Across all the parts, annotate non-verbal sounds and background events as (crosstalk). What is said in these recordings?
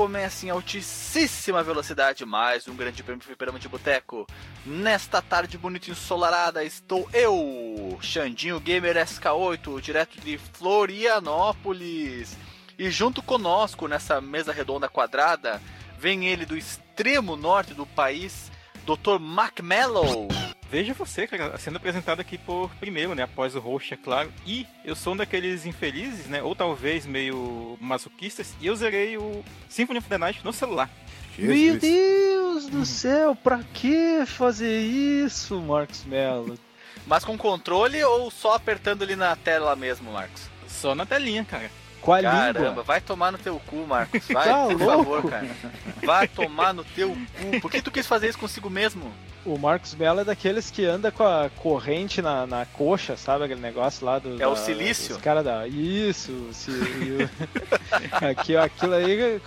começa em altíssima velocidade mais um grande prêmio de fliperama de boteco. Nesta tarde bonita e ensolarada estou eu, Xandinho Gamer SK8, direto de Florianópolis. E junto conosco nessa mesa redonda quadrada, vem ele do extremo norte do país, Dr. Mac Mellow. Veja você, cara, sendo apresentado aqui por primeiro, né? Após o host, é claro. E eu sou um daqueles infelizes, né? Ou talvez meio masoquistas. E eu zerei o Symphony of the Night no celular. Meu Deus do céu, pra que fazer isso, Marcos Mello? Mas com controle ou só apertando ali na tela mesmo, Marcos? Só na telinha, cara. Com a Caramba, língua. vai tomar no teu cu, Marcos. Vai, Tá por louco? favor, cara. Vai tomar no teu cu. Por que tu quis fazer isso consigo mesmo? O Marcos Mello é daqueles que anda com a corrente na, na coxa, sabe? Aquele negócio lá do. É o silício? Os caras da. Isso, o ci- o- (laughs) Aqui, ó, aquilo aí,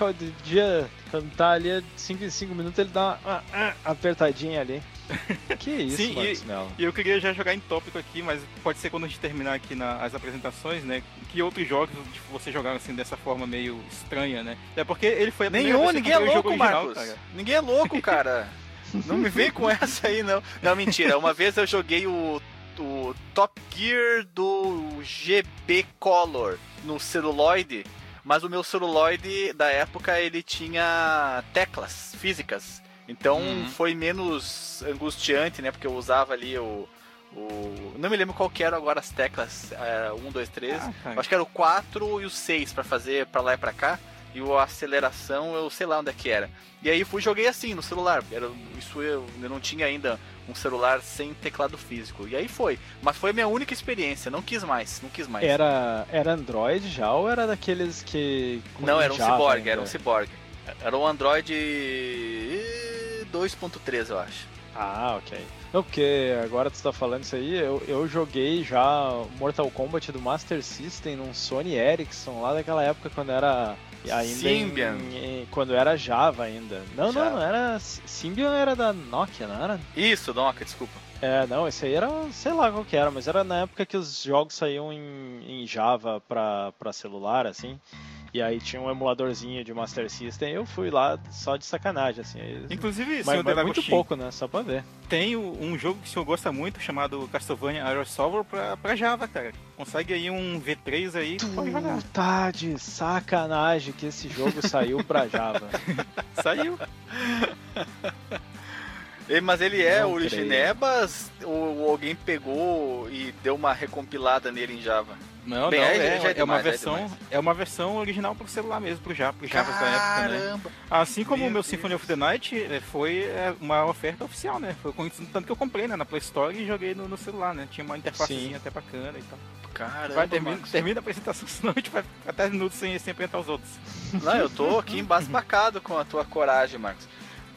dia quando tá ali 5 em 5 minutos, ele dá uma ah, ah, apertadinha ali. (laughs) Que isso, Sim, Marcos Mello. E eu queria já jogar em tópico aqui, mas pode ser quando a gente terminar aqui nas apresentações, né? Que outros jogos tipo, você jogaram assim dessa forma meio estranha, né? É porque ele foi a Nenhum, ninguém é louco, original, Marcos. cara. Ninguém é louco, cara. (laughs) Não me vem com essa aí, não. Não, mentira. Uma vez eu joguei o, o Top Gear do GB Color no celuloide, mas o meu celuloide da época ele tinha teclas físicas. Então Uhum. foi menos angustiante, né? Porque eu usava ali o. o... Não me lembro qual que eram agora as teclas. Era 1, 2, 3. Ah, cara. Acho que era o 4 e o 6 pra fazer pra lá e pra cá. E o aceleração eu sei lá onde é que era. E aí fui e joguei assim no celular. Era, isso eu, eu não tinha ainda um celular sem teclado físico. E aí foi. Mas foi a minha única experiência. Não quis mais. Não quis mais. Era, era Android já ou era daqueles que. não, era um Java ciborgue, ainda? era um ciborgue. Era um Android 2.3, eu acho. Ah, ok. Não, porque agora tu tá falando isso aí, eu, eu joguei já Mortal Kombat do Master System num Sony Ericsson lá daquela época quando era ainda em- Symbian. em- quando era Java ainda. Não, Java. não, não era Symbian era da Nokia, não era? Isso, Doca, desculpa. É, não, esse aí era, sei lá qual que era, mas era na época que os jogos saíam em, em Java pra, pra celular, assim. E aí tinha um emuladorzinho de Master System, eu fui lá só de sacanagem, assim. Inclusive, mas, mas muito Delagostin, pouco, né? Só pra ver. tem um jogo que o senhor gosta muito chamado Castlevania Aero Solver pra, pra Java, cara. Consegue aí um V3 aí, pode jogar. Tá de sacanagem que esse jogo saiu pra Java. (laughs) Saiu. Mas ele é Não originebas ou alguém pegou e deu uma recompilada nele em Java? Não, Bem, não, é, é é uma demais, é versão, demais. é uma versão original pro celular mesmo, pro Java, pro Java da época, né? Assim como o meu Deus. Symphony of the Night eh, foi eh, uma oferta oficial, né? Foi com- tanto que eu comprei né, na Play Store e joguei no, no celular, né? Tinha uma interfacezinha até bacana e tal. Caramba, Vai, termina, termina a apresentação, (laughs) senão a gente vai ficar 10 minutos sem, sem apresentar os outros. Não, eu tô aqui (laughs) embasbacado com a tua coragem, Marcos.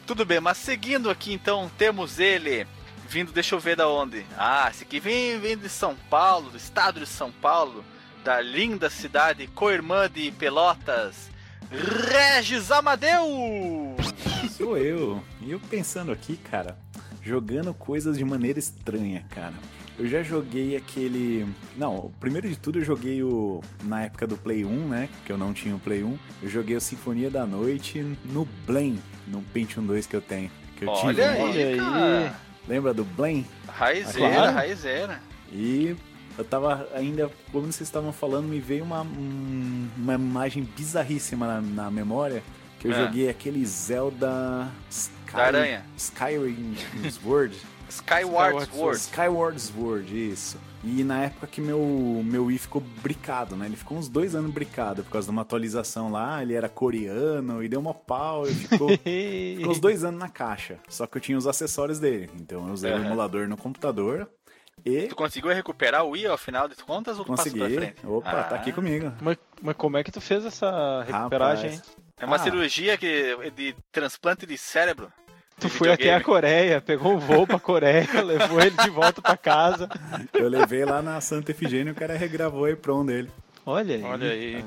Tudo bem, mas seguindo aqui então, temos ele vindo, deixa eu ver da onde. Ah, esse aqui vem, vem de São Paulo, do estado de São Paulo, da linda cidade co-irmã de Pelotas, Regis Amadeu! Sou eu. E eu pensando aqui, cara, jogando coisas de maneira estranha, cara. Eu já joguei aquele. Não, primeiro de tudo eu joguei o. Na época do Play 1, né? Que eu não tinha o Play 1. Eu joguei o Sinfonia da Noite no Blame, no Pentium 2 que eu tenho. Que eu tive. Olha né? aí, Olha aí. Lembra do Blame? Raizeira, Claro. raizeira. E eu tava ainda, como vocês estavam falando, me veio uma, um- uma imagem bizarríssima na, na memória. Que eu É. joguei aquele Zelda Sky, Da aranha. Skyrim Sword. Skyward Skyward Sword. Skyward Sword, isso. E na época que meu, meu Wii ficou bricado, né? Ele ficou uns dois anos bricado por causa de uma atualização lá. Ele era coreano e deu uma pau e ficou. (laughs) Ficou uns dois anos na caixa. Só que eu tinha os acessórios dele. Então eu usei o Aham. emulador no computador. E Tu conseguiu recuperar o Wii ao final de contas ou tu passou pra consegui. frente? Opa, Ah. tá aqui comigo. Mas, mas como é que tu fez essa recuperagem? Rapaz, É uma Ah. cirurgia que, de transplante de cérebro. Tu foi até a Coreia, pegou um voo pra Coreia, (laughs) levou ele de volta pra casa. Eu levei lá na Santa Efigênia e o cara regravou a EPROM dele. Olha aí. Olha aí.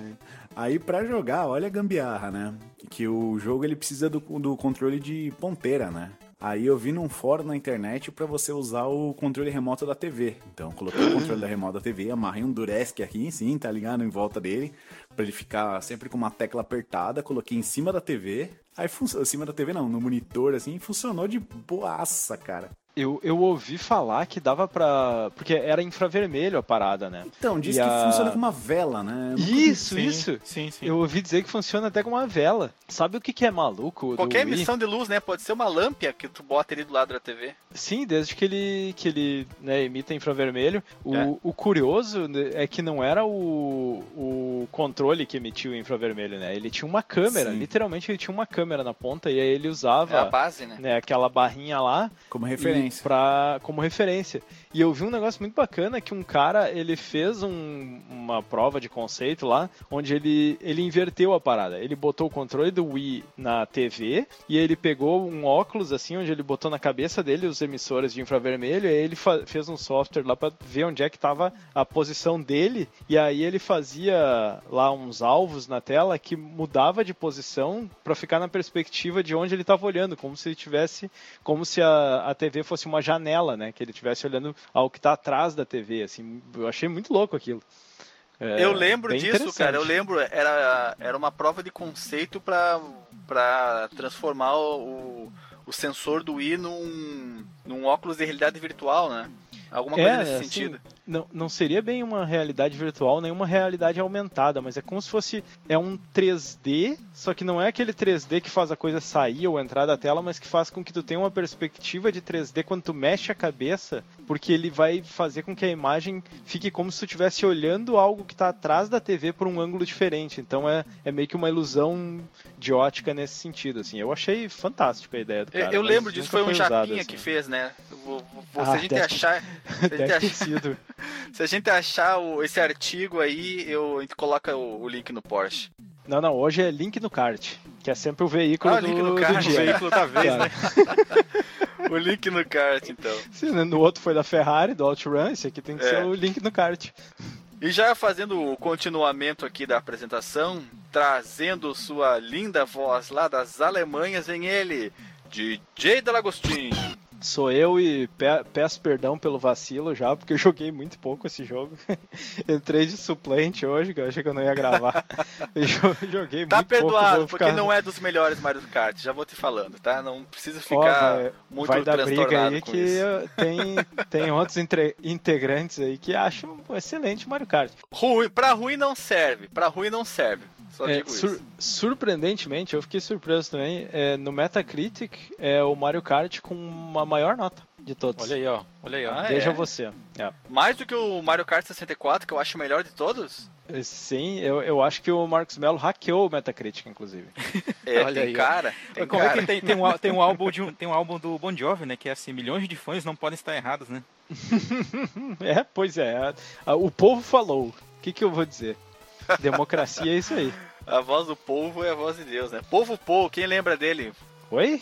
Aí pra jogar, olha a gambiarra, né? Que o jogo ele precisa do, do controle de ponteira, né? Aí eu vi num fórum na internet pra você usar o controle remoto da TV. Então eu coloquei o controle da (gasps) remoto da TV, amarrei um Duresc aqui, sim, tá ligado? Em volta dele, pra ele ficar sempre com uma tecla apertada, coloquei em cima da TV. Aí funcionou, em cima da TV não, no monitor assim, funcionou de boaça, cara. Eu, eu ouvi falar que dava pra. Porque era infravermelho a parada, né? Então, diz E que a- funciona com uma vela, né? Isso, Sim, isso. Sim, sim. Eu ouvi dizer que funciona até com uma vela. Sabe o que, que é maluco? do Qualquer Wii? emissão de luz, né? Pode ser uma lâmpada que tu bota ali do lado da TV. Sim, desde que ele, que ele né, emita infravermelho. O, É. o curioso né, é que não era o, o controle que emitia o infravermelho, né? Ele tinha uma câmera, Sim. literalmente ele tinha uma câmera na ponta e aí ele É a usava base, né? né, aquela barrinha lá Como e referência. Pra, como referência. E eu vi um negócio muito bacana que um cara, ele fez um- uma prova de conceito lá, onde ele, ele inverteu a parada. Ele botou o controle do Wii na TV e ele pegou um óculos assim, onde ele botou na cabeça dele os emissores de infravermelho e ele fez um software lá pra ver onde é que tava a posição dele e aí ele fazia lá uns alvos na tela que mudava de posição pra ficar na perspectiva de onde ele tava olhando, como se tivesse como se a, a TV fosse uma janela, né? Que ele estivesse olhando ao que tá atrás da TV, assim. Eu achei muito louco aquilo. É, eu lembro disso, cara. Eu lembro, era, era uma prova de conceito pra transformar o, o sensor do Wii num, num óculos de realidade virtual, né? Alguma coisa É, nesse assim, sentido. Não, não seria bem uma realidade virtual, nem uma realidade aumentada, mas é como se fosse é um 3D, só que não é aquele 3D que faz a coisa sair ou entrar da tela, mas que faz com que tu tenha uma perspectiva de 3D quando tu mexe a cabeça, porque ele vai fazer com que a imagem fique como se tu estivesse olhando algo que está atrás da TV por um ângulo diferente. Então é, é meio que uma ilusão de ótica nesse sentido, assim. Eu achei fantástica a ideia do Eu- cara. eu mas lembro disso, foi um usado, Japinha assim. que fez, né? Vou- vou- Ah, se a gente deve- achar. Se a gente Deve ter sido. (laughs) se a gente achar o- esse artigo aí, eu, a gente coloca o, o link no Porsche. Não, não, hoje é link no kart, que é sempre o veículo Ah, do, link no do kart, O dia. veículo da vez, Cara. né? (laughs) O link no kart, então. Sim, né, no outro foi da Ferrari, do OutRun, esse aqui tem que É. ser o link no kart. E já fazendo o continuamento aqui da apresentação, trazendo sua linda voz lá das Alemanhas, vem ele, DJ Delagostin. Sou eu e pe- peço perdão pelo vacilo já, porque eu joguei muito pouco esse jogo. (laughs) Entrei de suplente hoje, que eu achei que eu não ia gravar. (laughs) Joguei Tá muito perdoado, pouco. porque não é dos melhores Mario Kart, já vou te falando, tá? Não precisa Ó, ficar vai, muito vai dar briga aí que isso. tem, tem (laughs) outros entre- integrantes aí que acham um excelente Mario Kart. Ruim, pra ruim não serve, pra ruim não serve. Só É, digo sur- isso. surpreendentemente, eu fiquei surpreso também. é, no Metacritic é o Mario Kart com uma maior nota de todos. Olha aí, ó. Olha aí, ó. Ah, Veja é? você. É. Mais do que o Mario Kart 64, que eu acho o melhor de todos. Sim, eu, eu acho que o Marcos Mello hackeou o Metacritic, inclusive. É, Olha tem aí, cara, tem Como é cara. que tem, tem, um, tem um álbum de um, tem um álbum do Bon Jovi, né? Que é assim, milhões de fãs não podem estar errados, né? (laughs) É, pois é. o povo falou. O que, que eu vou dizer? (laughs) Democracia é isso aí. A voz do povo é a voz de Deus, né? Povo Paul, quem lembra dele? Oi?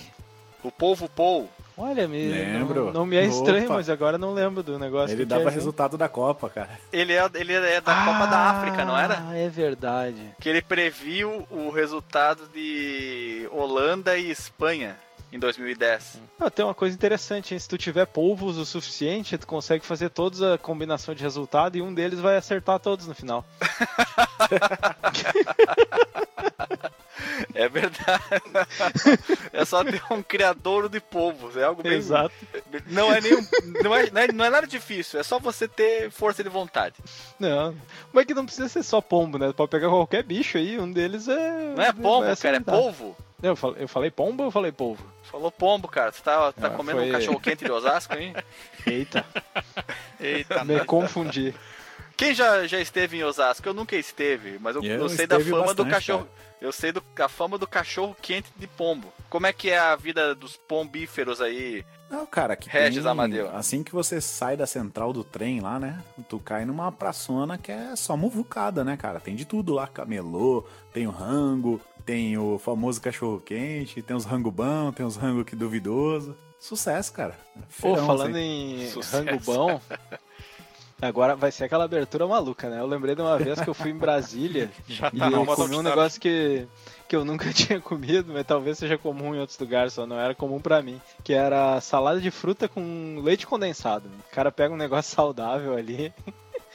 O povo Paul. Olha, me, Lembro. Não, não me é estranho, Opa. mas agora não lembro do negócio. Ele que dava que é, gente? resultado da Copa, cara. Ele é, ele é da Copa da África, não era? Ah, é verdade. Que ele previu o resultado de Holanda e Espanha em 2010. Ah, tem uma coisa interessante, hein? se tu tiver polvos o suficiente, tu consegue fazer todos a combinação de resultado e um deles vai acertar todos no final. (laughs) (laughs) É verdade. é só ter um criador de povos. É algo bem. Exato. Não é, nenhum, não, é, não, é, não é nada difícil. É só você ter força de vontade. Não, mas que não precisa ser só pombo, né? Pode pegar qualquer bicho aí, um deles é. Não é pombo, cara, é polvo. Eu falei, eu falei pombo ou eu falei polvo? Falou pombo, cara. Você tá, tá Ah, comendo foi- um cachorro quente de Osasco, hein? (laughs) Eita, Eita, me confundi. Quem já, já esteve em Osasco? Eu nunca esteve, mas eu, Eu eu sei da fama do bastante, cachorro. Eu sei do, a fama do cachorro quente de pombo. Como é que é a vida dos pombíferos aí? Não, cara, que Regis tem, Amadeu. Assim que você sai da central do trem lá, né? Tu cai numa praçona que é só muvucada, né, cara? Tem de tudo lá, camelô, tem o rango, tem o famoso cachorro quente, tem os rango bom, tem os rango que duvidoso. Sucesso, cara. Pô, falando assim. em Sucesso. rango bom, (laughs) Agora vai ser aquela abertura maluca, né? Eu lembrei de uma vez que eu fui em Brasília (laughs) Já e tá eu comi um negócio que, que eu nunca (laughs) tinha comido, mas talvez seja comum em outros lugares, só não era comum pra mim. Que era salada de fruta com leite condensado. O cara pega um negócio (laughs) saudável ali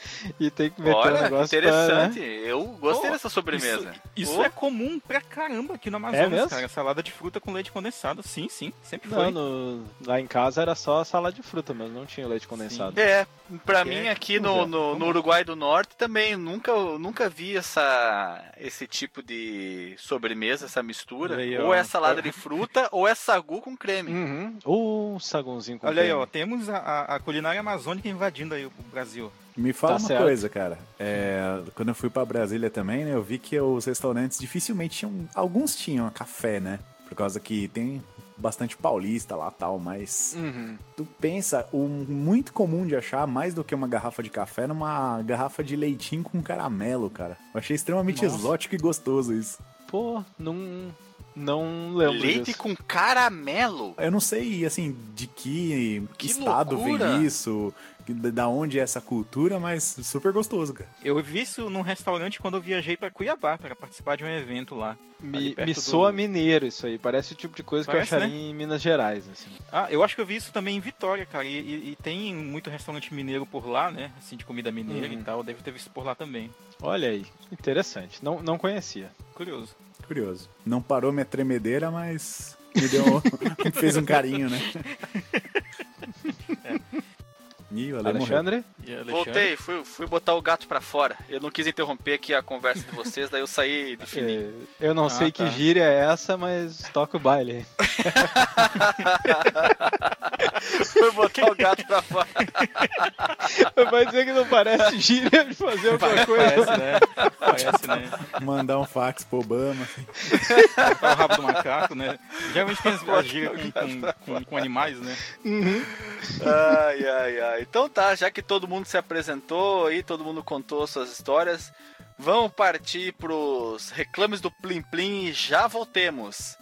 (laughs) e tem que meter um Olha, que negócio interessante. pra... né? Eu gostei Pô, dessa sobremesa. Isso Oh. é comum pra caramba aqui no Amazonas, mesmo? cara. Salada de fruta com leite condensado. Sim, sim. Sempre Não, foi. no- lá em casa era só salada de fruta, mas não tinha leite condensado. É, pra Que mim é aqui no, no, no Uruguai do Norte também nunca, nunca vi essa, esse tipo de sobremesa, essa mistura. Olha aí, ou é salada de fruta (laughs) ou é sagu com creme. Uhum. Ou sagunzinho com Olha aí, creme. ó. Temos a, a- a culinária amazônica invadindo aí o Brasil. Me fala Tá uma certo. coisa, cara. É, quando eu fui pra Brasília também, né, eu vi que os restaurantes dificilmente tinham. Alguns tinham café, né? Por causa que tem bastante paulista lá tal, mas. Uhum. Tu pensa, o muito comum de achar mais do que uma garrafa de café numa garrafa de leitinho com caramelo, cara. Eu achei extremamente Nossa. exótico e gostoso isso. Pô, não, não lembro Leite disso. com caramelo. Eu não sei, assim, de que, Que estado loucura! vem isso, da onde é essa cultura, mas super gostoso, cara. Eu vi isso num restaurante quando eu viajei pra Cuiabá para participar de um evento lá. Me, me do- soa mineiro isso aí. Parece o tipo de coisa Parece, que eu acharia em Minas Gerais, assim. Ah, eu acho que eu vi isso também em Vitória, cara. E, e- e tem muito restaurante mineiro por lá, né? Assim, de comida mineira Uhum. e tal. Deve ter visto por lá também. Olha aí, interessante. Não, não conhecia. Curioso. Curioso. Não parou minha tremedeira, mas me deu. me (laughs) fez um carinho, né? (laughs) Ih. Alexandre? Alexandre? Voltei, fui, fui botar o gato pra fora. Eu não quis interromper aqui a conversa de vocês, daí eu saí de fininho. É, eu não Ah, sei tá. que gíria é essa, mas toca o baile. (laughs) Fui botar o gato pra fora. (laughs) Vai dizer que não parece gíria de fazer alguma coisa. Parece, né? Parece, né? Mandar um fax pro Obama. assim. Botar o rabo do macaco, né? Geralmente tem as as gírias com, com, com, com animais, né? Ai, ai, ai. Então tá, já que todo mundo se apresentou aí, todo mundo contou suas histórias, vamos partir pros reclames do Plim Plim e já voltemos.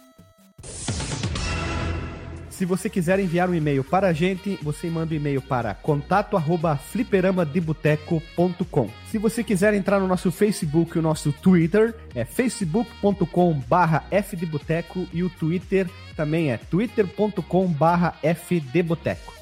Se você quiser enviar um e-mail para a gente, você manda um e-mail para contato@fliperamadeboteco.com. Se você quiser entrar no nosso Facebook e o nosso Twitter, é facebook.com/fdeboteco e o Twitter também é twitter.com/fdeboteco.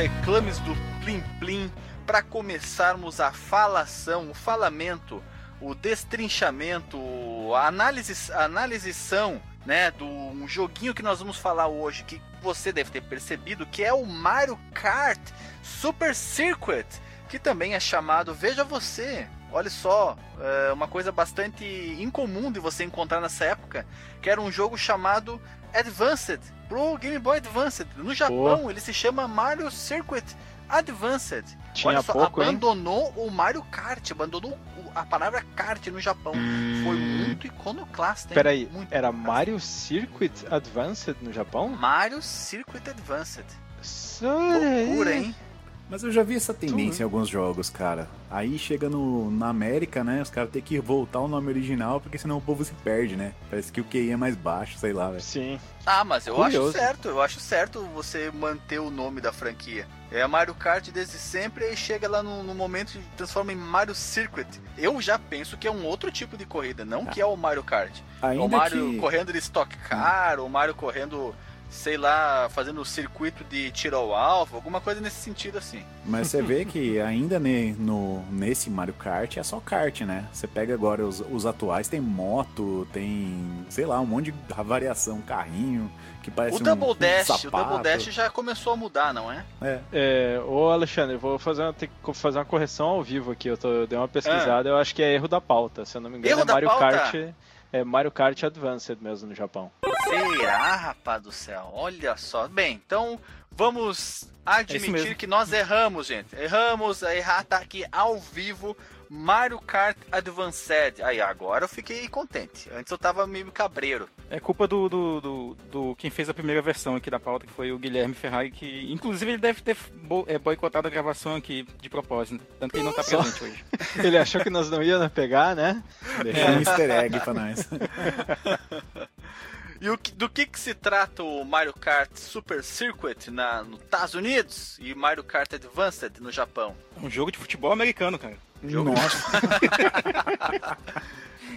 Reclames do Plim Plim para começarmos a falação, o falamento, o destrinchamento, a análise, a análisição, né, do um joguinho que nós vamos falar hoje, que você deve ter percebido, que é o Mario Kart Super Circuit, que também é chamado, veja você, olha só, é uma coisa bastante incomum de você encontrar nessa época, que era um jogo chamado Advanced, pro Game Boy Advanced. No Japão, ele se chama Mario Circuit Advanced. Tinha Olha só, pouco, hein? abandonou o Mario Kart, abandonou a palavra kart no Japão. Foi muito iconoclasta, hein? Peraí, Muito era iconoclasta. Mario Circuit Advanced no Japão? Mario Circuit Advanced. Aí. Loucura, hein? Mas eu já vi essa tendência em alguns jogos, cara. Aí chega no, na América, né? Os caras têm que voltar o nome original, porque senão o povo se perde, né? Parece que o QI é mais baixo, sei lá, velho. Sim. Ah, mas eu Curioso. acho certo, eu acho certo você manter o nome da franquia. É Mario Kart desde sempre e chega lá no, no momento e transforma em Mario Circuit. Eu já penso que é um outro tipo de corrida, não que é o Mario Kart. Ainda o Mario que... correndo de Stock Car, o Mario correndo, sei lá, fazendo o circuito de tiro ao alvo, alguma coisa nesse sentido assim. Mas você vê (laughs) que ainda ne- no, nesse Mario Kart é só kart, né? Você pega agora os, os atuais, tem moto, tem, sei lá, um monte de variação, carrinho, que parece o um- Double um Dash, o. Double Dash já começou a mudar, não é? É. É, ô Alexandre, eu vou fazer uma, ter que fazer uma correção ao vivo aqui. Eu, tô, eu dei uma pesquisada, eu acho que é erro da pauta. Se eu não me engano, Erro é da Mario pauta? Kart. É Mario Kart Advanced mesmo no Japão. Será, rapaz do céu? Olha só. Bem, então vamos admitir mesmo. que nós erramos, gente. Erramos, a errar tá aqui ao vivo. Mario Kart Advanced. Aí, agora eu fiquei contente. Antes eu tava meio cabreiro. É culpa do, do, do, do quem fez a primeira versão aqui da pauta, que foi o Guilherme Ferrari, que inclusive ele deve ter bo é, boicotado a gravação aqui de propósito, tanto que ele não tá Só- presente hoje. (laughs) Ele achou que nós não íamos pegar, né? Deixa um easter egg pra nós. (laughs) E o que- do que, que se trata o Mario Kart Super Circuit na, nos Estados Unidos e Mario Kart Advanced no Japão? É um jogo de futebol americano, cara. Nossa, (laughs)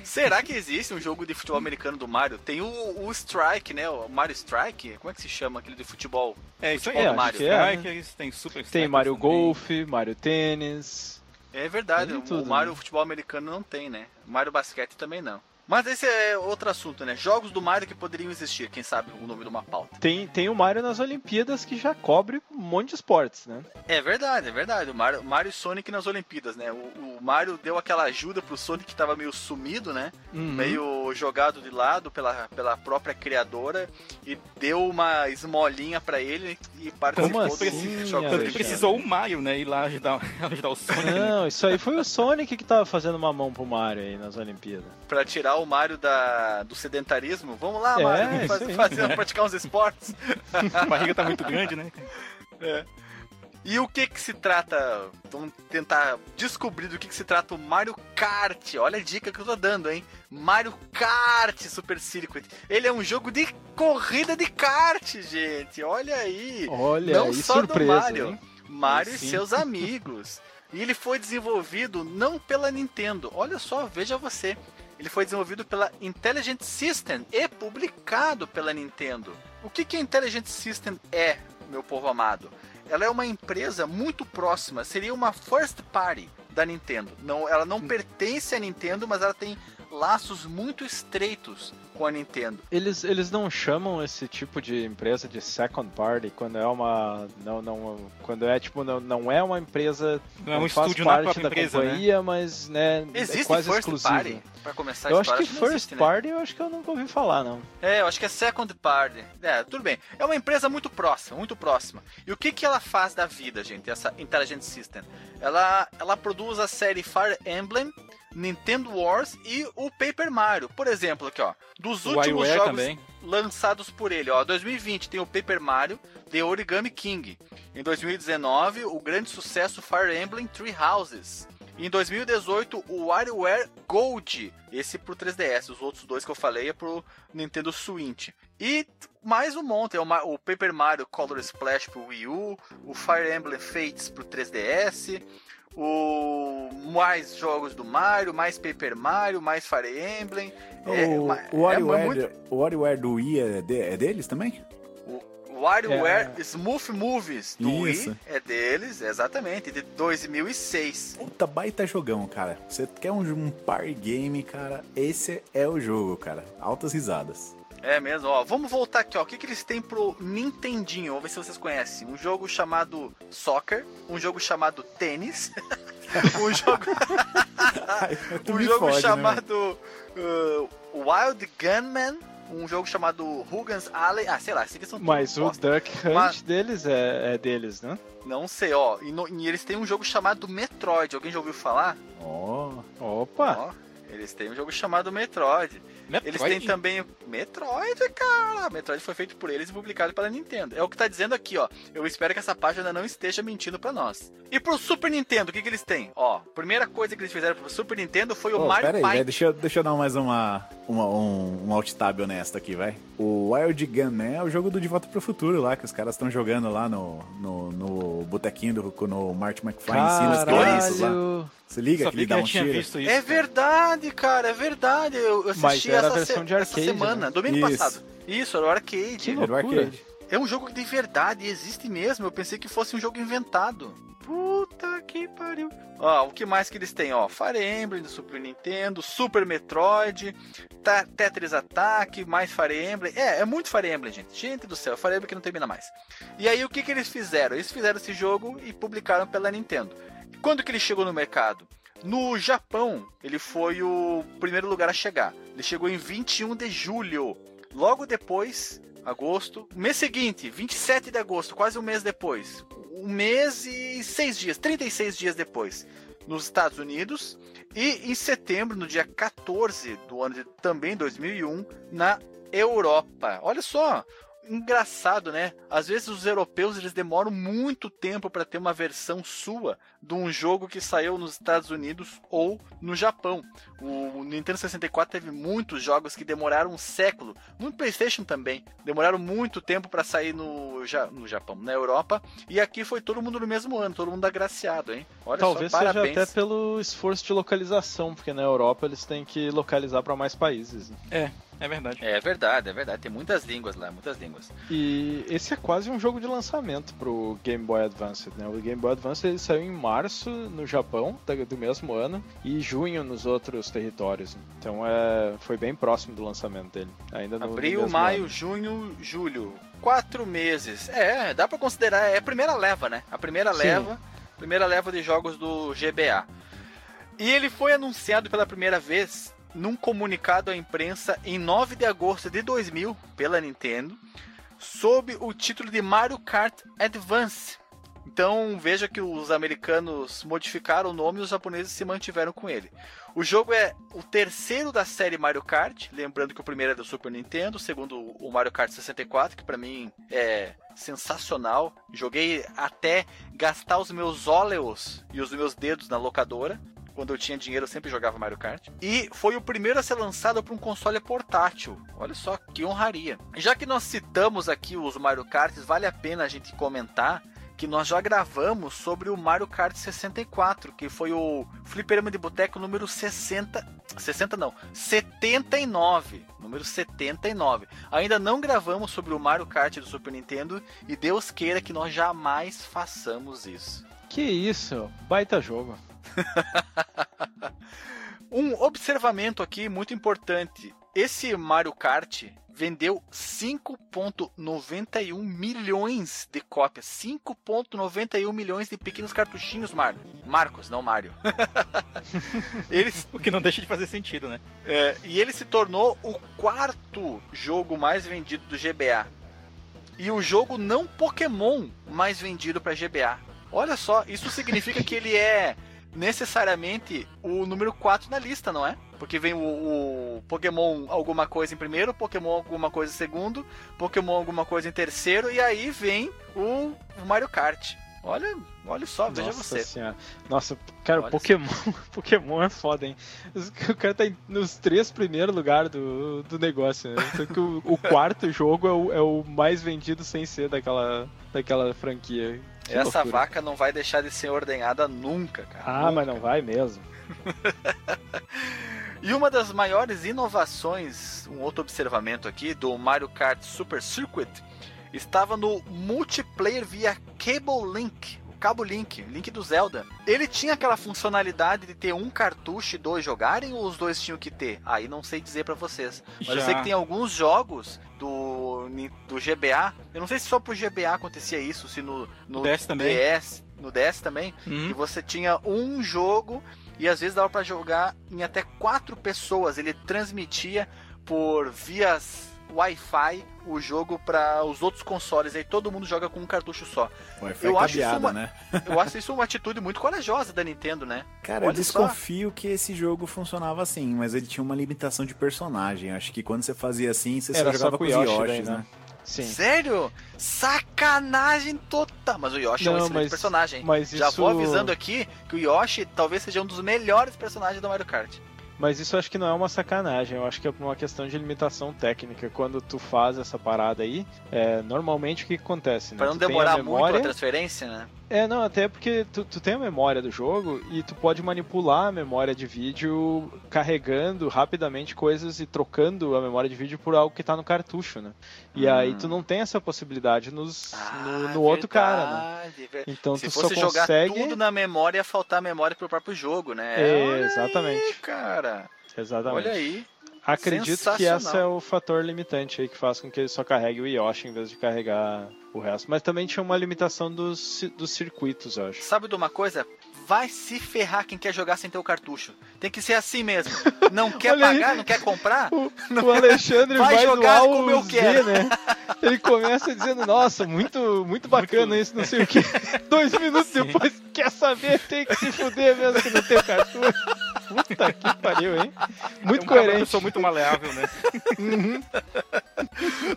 Será que existe um jogo de futebol americano do Mario? Tem o, o Strike, né? O Mario Strike? Como é que se chama aquele de futebol? É isso aí, do ó, Mario. tem Strikers, tem Super Tem Mario também. Golf, Mario Tênis. É verdade, Tem o, tudo, o Mario né? futebol americano não tem, né? O Mario basquete também não. Mas esse é outro assunto, né? Jogos do Mario que poderiam existir, quem sabe o nome de uma pauta. Tem, tem o Mario nas Olimpíadas que já cobre um monte de esportes, né? É verdade, é verdade. O Mario, Mario e Sonic nas Olimpíadas, né? O, o Mario deu aquela ajuda pro Sonic que tava meio sumido, né? Uhum. Meio jogado de lado pela, pela própria criadora e deu uma esmolinha pra ele e participou Como do assim, Jogos Tanto que precisou o Mario, né, ir lá ajudar, (laughs) ajudar o Sonic. né? Não, isso aí foi o Sonic que tava fazendo uma mão pro Mario aí nas Olimpíadas. Pra tirar o Mario da, do sedentarismo. Vamos lá, É, Mario, fazer- (laughs) praticar uns esportes. A barriga tá muito grande, né? E o que que se trata? Vamos tentar descobrir do que que se trata o Mario Kart. Olha a dica que eu tô dando, hein? Mario Kart Super Circuit. Ele é um jogo de corrida de kart, gente. Olha aí. Olha, Não só do surpresa, Mario. hein? Mario e Sim. seus amigos. E ele foi desenvolvido não pela Nintendo. Olha só, veja você. Ele foi desenvolvido pela Intelligent System e publicado pela Nintendo. O que, que a Intelligent System é, meu povo amado? Ela é uma empresa muito próxima, seria uma first party da Nintendo. Não, ela não pertence à Nintendo, mas ela tem laços muito estreitos com a Nintendo. Eles, eles não chamam esse tipo de empresa de second party quando é uma. Não, não, quando é tipo, não, não é uma empresa. Não é um faz estúdio na parte da empresa, né? companhia, mas né, é Existe quase first exclusivo. party? Pra começar a Eu acho que first existe, né? party eu acho que eu nunca ouvi falar, não. É, eu acho que é Second Party. É, tudo bem. É uma empresa muito próxima, muito próxima. E o que, que ela faz da vida, gente, essa Intelligent System? Ela, ela produz a série Fire Emblem, Nintendo Wars e o Paper Mario. Por exemplo, aqui, ó. Dos O últimos jogos também. lançados por ele, ó. 2020 tem o Paper Mario The Origami King. Em 2019, o grande sucesso Fire Emblem Three Houses. Em 2018, o WarioWare Gold. Esse pro 3DS. Os outros dois que eu falei é pro Nintendo Switch. E mais um monte. É o Paper Mario Color Splash pro Wii U. O Fire Emblem Fates pro 3DS. O mais jogos do Mario, mais Paper Mario, mais Fire Emblem. É, o, ma- o, WarioWare, é muito- o do Wii é, de- é deles também? O WarioWare Smooth Movies do Isso. Wii é deles, exatamente, de 2006. Puta baita jogão, cara. Você quer um, um party game, cara? Esse é o jogo, cara. Altas risadas. É mesmo, ó. Vamos voltar aqui, ó. O que, que eles têm pro Nintendinho? Vamos ver se vocês conhecem. Um jogo chamado Soccer, um jogo chamado Tênis, (laughs) um jogo, um jogo fode, né, chamado uh, Wild Gunman, um jogo chamado Hugan's Alley. Ah, sei lá, esses aqui são Mas o. Duck Hunt Mas- deles é, é deles, né? Não sei, ó. E, no- e eles têm um jogo chamado Metroid. Alguém já ouviu falar? Ó, Opa! Ó, eles têm um jogo chamado Metroid. Eles têm Metroid? também o Metroid, cara. Metroid foi feito por eles e publicado pela Nintendo. É o que tá dizendo aqui, ó. Eu espero que essa página não esteja mentindo pra nós. E pro Super Nintendo, o que, que eles têm? Ó, primeira coisa que eles fizeram pro Super Nintendo foi o Ô, Mario pera aí, Paint. velho, deixa, eu- deixa eu dar mais uma, uma- um, um alt tab honesto aqui, vai. O Wild Gunman é o jogo do De Volta pro Futuro lá, que os caras estão jogando lá no, no, no botequinho do no Marty McFly ensina as crianças lá. Caralho! Se liga que Sabia ele que dá eu um tiro. isso. É cara. verdade, cara, é verdade. Eu eu assisti essa, versão se- de essa arcade, semana, né? domingo Isso. passado. Isso, era o arcade. Que Era o arcade. É um jogo de verdade, existe mesmo. Eu pensei que fosse um jogo inventado. Puta que pariu. Ó, o que mais que eles têm? Ó, Fire Emblem do Super Nintendo, Super Metroid, Ta- Tetris Attack, mais Fire Emblem. É, é muito Fire Emblem, gente. Gente do céu, Fire Emblem que não termina mais. E aí o que que eles fizeram? Eles fizeram esse jogo e publicaram pela Nintendo. Quando que ele chegou no mercado? No Japão, ele foi o primeiro lugar a chegar. Ele chegou em 21 de julho. Logo depois, agosto, mês seguinte, 27 de agosto, quase um mês depois. Um mês e seis dias, 36 dias depois, nos Estados Unidos. E em setembro, no dia 14 do ano de também 2001, na Europa. Olha só, engraçado, né? Às vezes os europeus eles demoram muito tempo para ter uma versão sua de um jogo que saiu nos Estados Unidos ou no Japão. O Nintendo 64 teve muitos jogos que demoraram um século, no PlayStation também, demoraram muito tempo para sair no, no Japão, na Europa, e aqui foi todo mundo no mesmo ano, todo mundo agraciado, hein? Olha Talvez só, seja até pelo esforço de localização, porque na Europa eles têm que localizar para mais países. Né? É, é verdade. É verdade, é verdade. Tem muitas línguas lá, muitas línguas. E esse é quase um jogo de lançamento pro Game Boy Advance, né? O Game Boy Advance ele saiu em março no Japão do mesmo ano e junho nos outros territórios. Então é, foi bem próximo do lançamento dele. Ainda no, Abril, maio, ano. junho, julho. Quatro meses. É, dá para considerar. É a primeira leva, né? A primeira Sim. leva. Primeira leva de jogos do GBA. E ele foi anunciado pela primeira vez num comunicado à imprensa em 9 de agosto de 2000 pela Nintendo, sob o título de Mario Kart Advance. Então veja que os americanos modificaram o nome e os japoneses se mantiveram com ele. O jogo é o terceiro da série Mario Kart, lembrando que o primeiro é do Super Nintendo, o segundo o Mario Kart 64, que para mim é sensacional. Joguei até gastar os meus óleos e os meus dedos na locadora. Quando eu tinha dinheiro, eu sempre jogava Mario Kart. E foi o primeiro a ser lançado para um console portátil. Olha só que honraria. Já que nós citamos aqui os Mario Karts, vale a pena a gente comentar que nós já gravamos sobre o Mario Kart 64, que foi o Fliperama de Boteco número 60. 60 não, 79. Número 79. Ainda não gravamos sobre o Mario Kart do Super Nintendo e Deus queira que nós jamais façamos isso. Que isso, baita jogo. (laughs) um observamento aqui muito importante. Esse Mario Kart vendeu 5.91 milhões de cópias. 5.91 milhões de pequenos cartuchinhos, Mar Marcos, não Mario. (laughs) Eles... O que não deixa de fazer sentido, né? É, e ele se tornou o quarto jogo mais vendido do GBA. E o jogo não Pokémon mais vendido para GBA. Olha só, isso significa que ele é necessariamente o número 4 na lista, não é? Porque vem o, o, Pokémon alguma coisa em primeiro, Pokémon alguma coisa em segundo, Pokémon alguma coisa em terceiro, e aí vem o, o Mario Kart. Olha, olha só, veja Nossa você. Senhora. Nossa, cara, olha Pokémon, (laughs) Pokémon é foda, hein? O cara tá nos três primeiros lugares do, do negócio, né? Então que o, o quarto jogo é o, é o mais vendido sem ser daquela, daquela franquia. Que Essa loucura. vaca não vai deixar de ser ordenhada nunca, cara. Ah, nunca. mas não vai mesmo. (laughs) e uma das maiores inovações, um outro observamento aqui, do Mario Kart Super Circuit, estava no multiplayer via Cable Link, Cabo Link, Link do Zelda. Ele tinha aquela funcionalidade de ter um cartucho e dois jogarem ou os dois tinham que ter? Aí não sei dizer para vocês. Mas Já. eu sei que tem alguns jogos do, do GBA. Eu não sei se só pro GBA acontecia isso, se no, no DS também. DS, no DS também, uhum. que você tinha um jogo e às vezes dava para jogar em até quatro pessoas. Ele transmitia por vias Wi-Fi o jogo para os outros consoles. Aí todo mundo joga com um cartucho só. Wi-Fi eu acho isso uma, né? (laughs) eu acho isso uma atitude muito corajosa da Nintendo, né? Cara, Olha eu desconfio só. que esse jogo funcionava assim, mas ele tinha uma limitação de personagem. Acho que quando você fazia assim, você Era só jogava só com os Yoshi, Yoshis, né? né? Sim. Sério? Sacanagem total. Mas o Yoshi Não, é um excelente mas, personagem. Mas Já isso... vou avisando aqui que o Yoshi talvez seja um dos melhores personagens do Mario Kart. Mas isso acho que não é uma sacanagem, eu acho que é uma questão de limitação técnica. Quando tu faz essa parada aí, é, normalmente o que, que acontece? Né? Pra não tu demorar memória, muito a transferência, né? É, não, até porque tu, tu tem a memória do jogo e tu pode manipular a memória de vídeo carregando rapidamente coisas e trocando a memória de vídeo por algo que tá no cartucho, né? E hum. aí tu não tem essa possibilidade nos, ah, no, no verdade, outro cara, né? Então Se tu fosse só consegue... jogar tudo na memória, ia faltar memória pro próprio jogo, né? É, exatamente. Aí, cara. Exatamente. Olha aí. Acredito que esse é o fator limitante aí que faz com que ele só carregue o Yoshi em vez de carregar o resto. Mas também tinha uma limitação dos, dos circuitos, eu acho. Sabe de uma coisa? vai se ferrar quem quer jogar sem ter o cartucho. Tem que ser assim mesmo. (laughs) Não quer aí. pagar, não quer comprar? O, Não o Alexandre vai vai, jogar como eu Z, quero. né? Ele começa dizendo, nossa, muito, muito bacana isso, não sei o que. (laughs) Dois minutos depois, quer saber, tem que se fuder mesmo que não tem cartucho. (laughs) Puta que pariu, hein? Muito é um cara, uma coerente. pessoa muito maleável, né?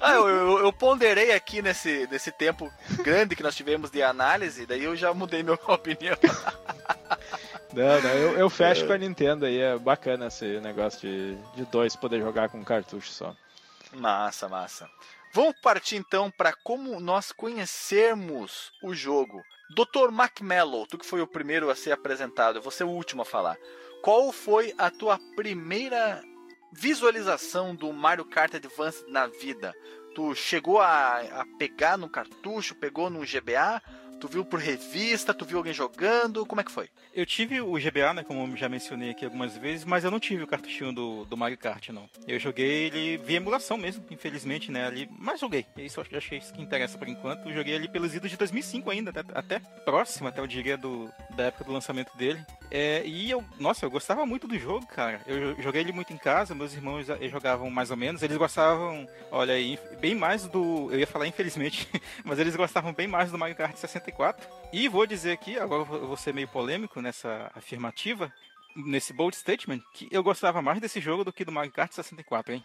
Ah, eu, eu- eu ponderei aqui nesse, nesse tempo grande que nós tivemos de análise, daí eu já mudei minha (laughs) opinião. Não, não, eu, eu fecho com a Nintendo aí, é bacana esse negócio de, de dois poder jogar com cartucho só. Massa, massa. Vamos partir então para como nós conhecermos o jogo. Dr. Macmello, tu que foi o primeiro a ser apresentado, eu vou ser o último a falar. Qual foi a tua primeira visualização do Mario Kart Advance na vida? Tu chegou a, a pegar no cartucho, pegou no GBA? Tu viu por revista? Tu viu alguém jogando? Como é que foi? Eu tive o GBA, né, como já mencionei aqui algumas vezes, mas eu não tive o cartuchinho do, do Mario Kart, não. Eu joguei ele via emulação mesmo, infelizmente, né, ali, mas joguei. Isso eu achei isso que interessa por enquanto. Eu joguei ali pelos idos de 2005 ainda, até, até próximo, até eu diria, do, da época do lançamento dele. É, e eu, nossa, eu gostava muito do jogo, cara. Eu jo- joguei ele muito em casa, meus irmãos eh, jogavam mais ou menos, eles gostavam, olha aí, bem mais do, eu ia falar infelizmente, (laughs) mas eles gostavam bem mais do Mario Kart 64. E vou dizer aqui, agora eu vou ser meio polêmico nessa afirmativa, nesse bold statement, que eu gostava mais desse jogo do que do Mario Kart 64, hein?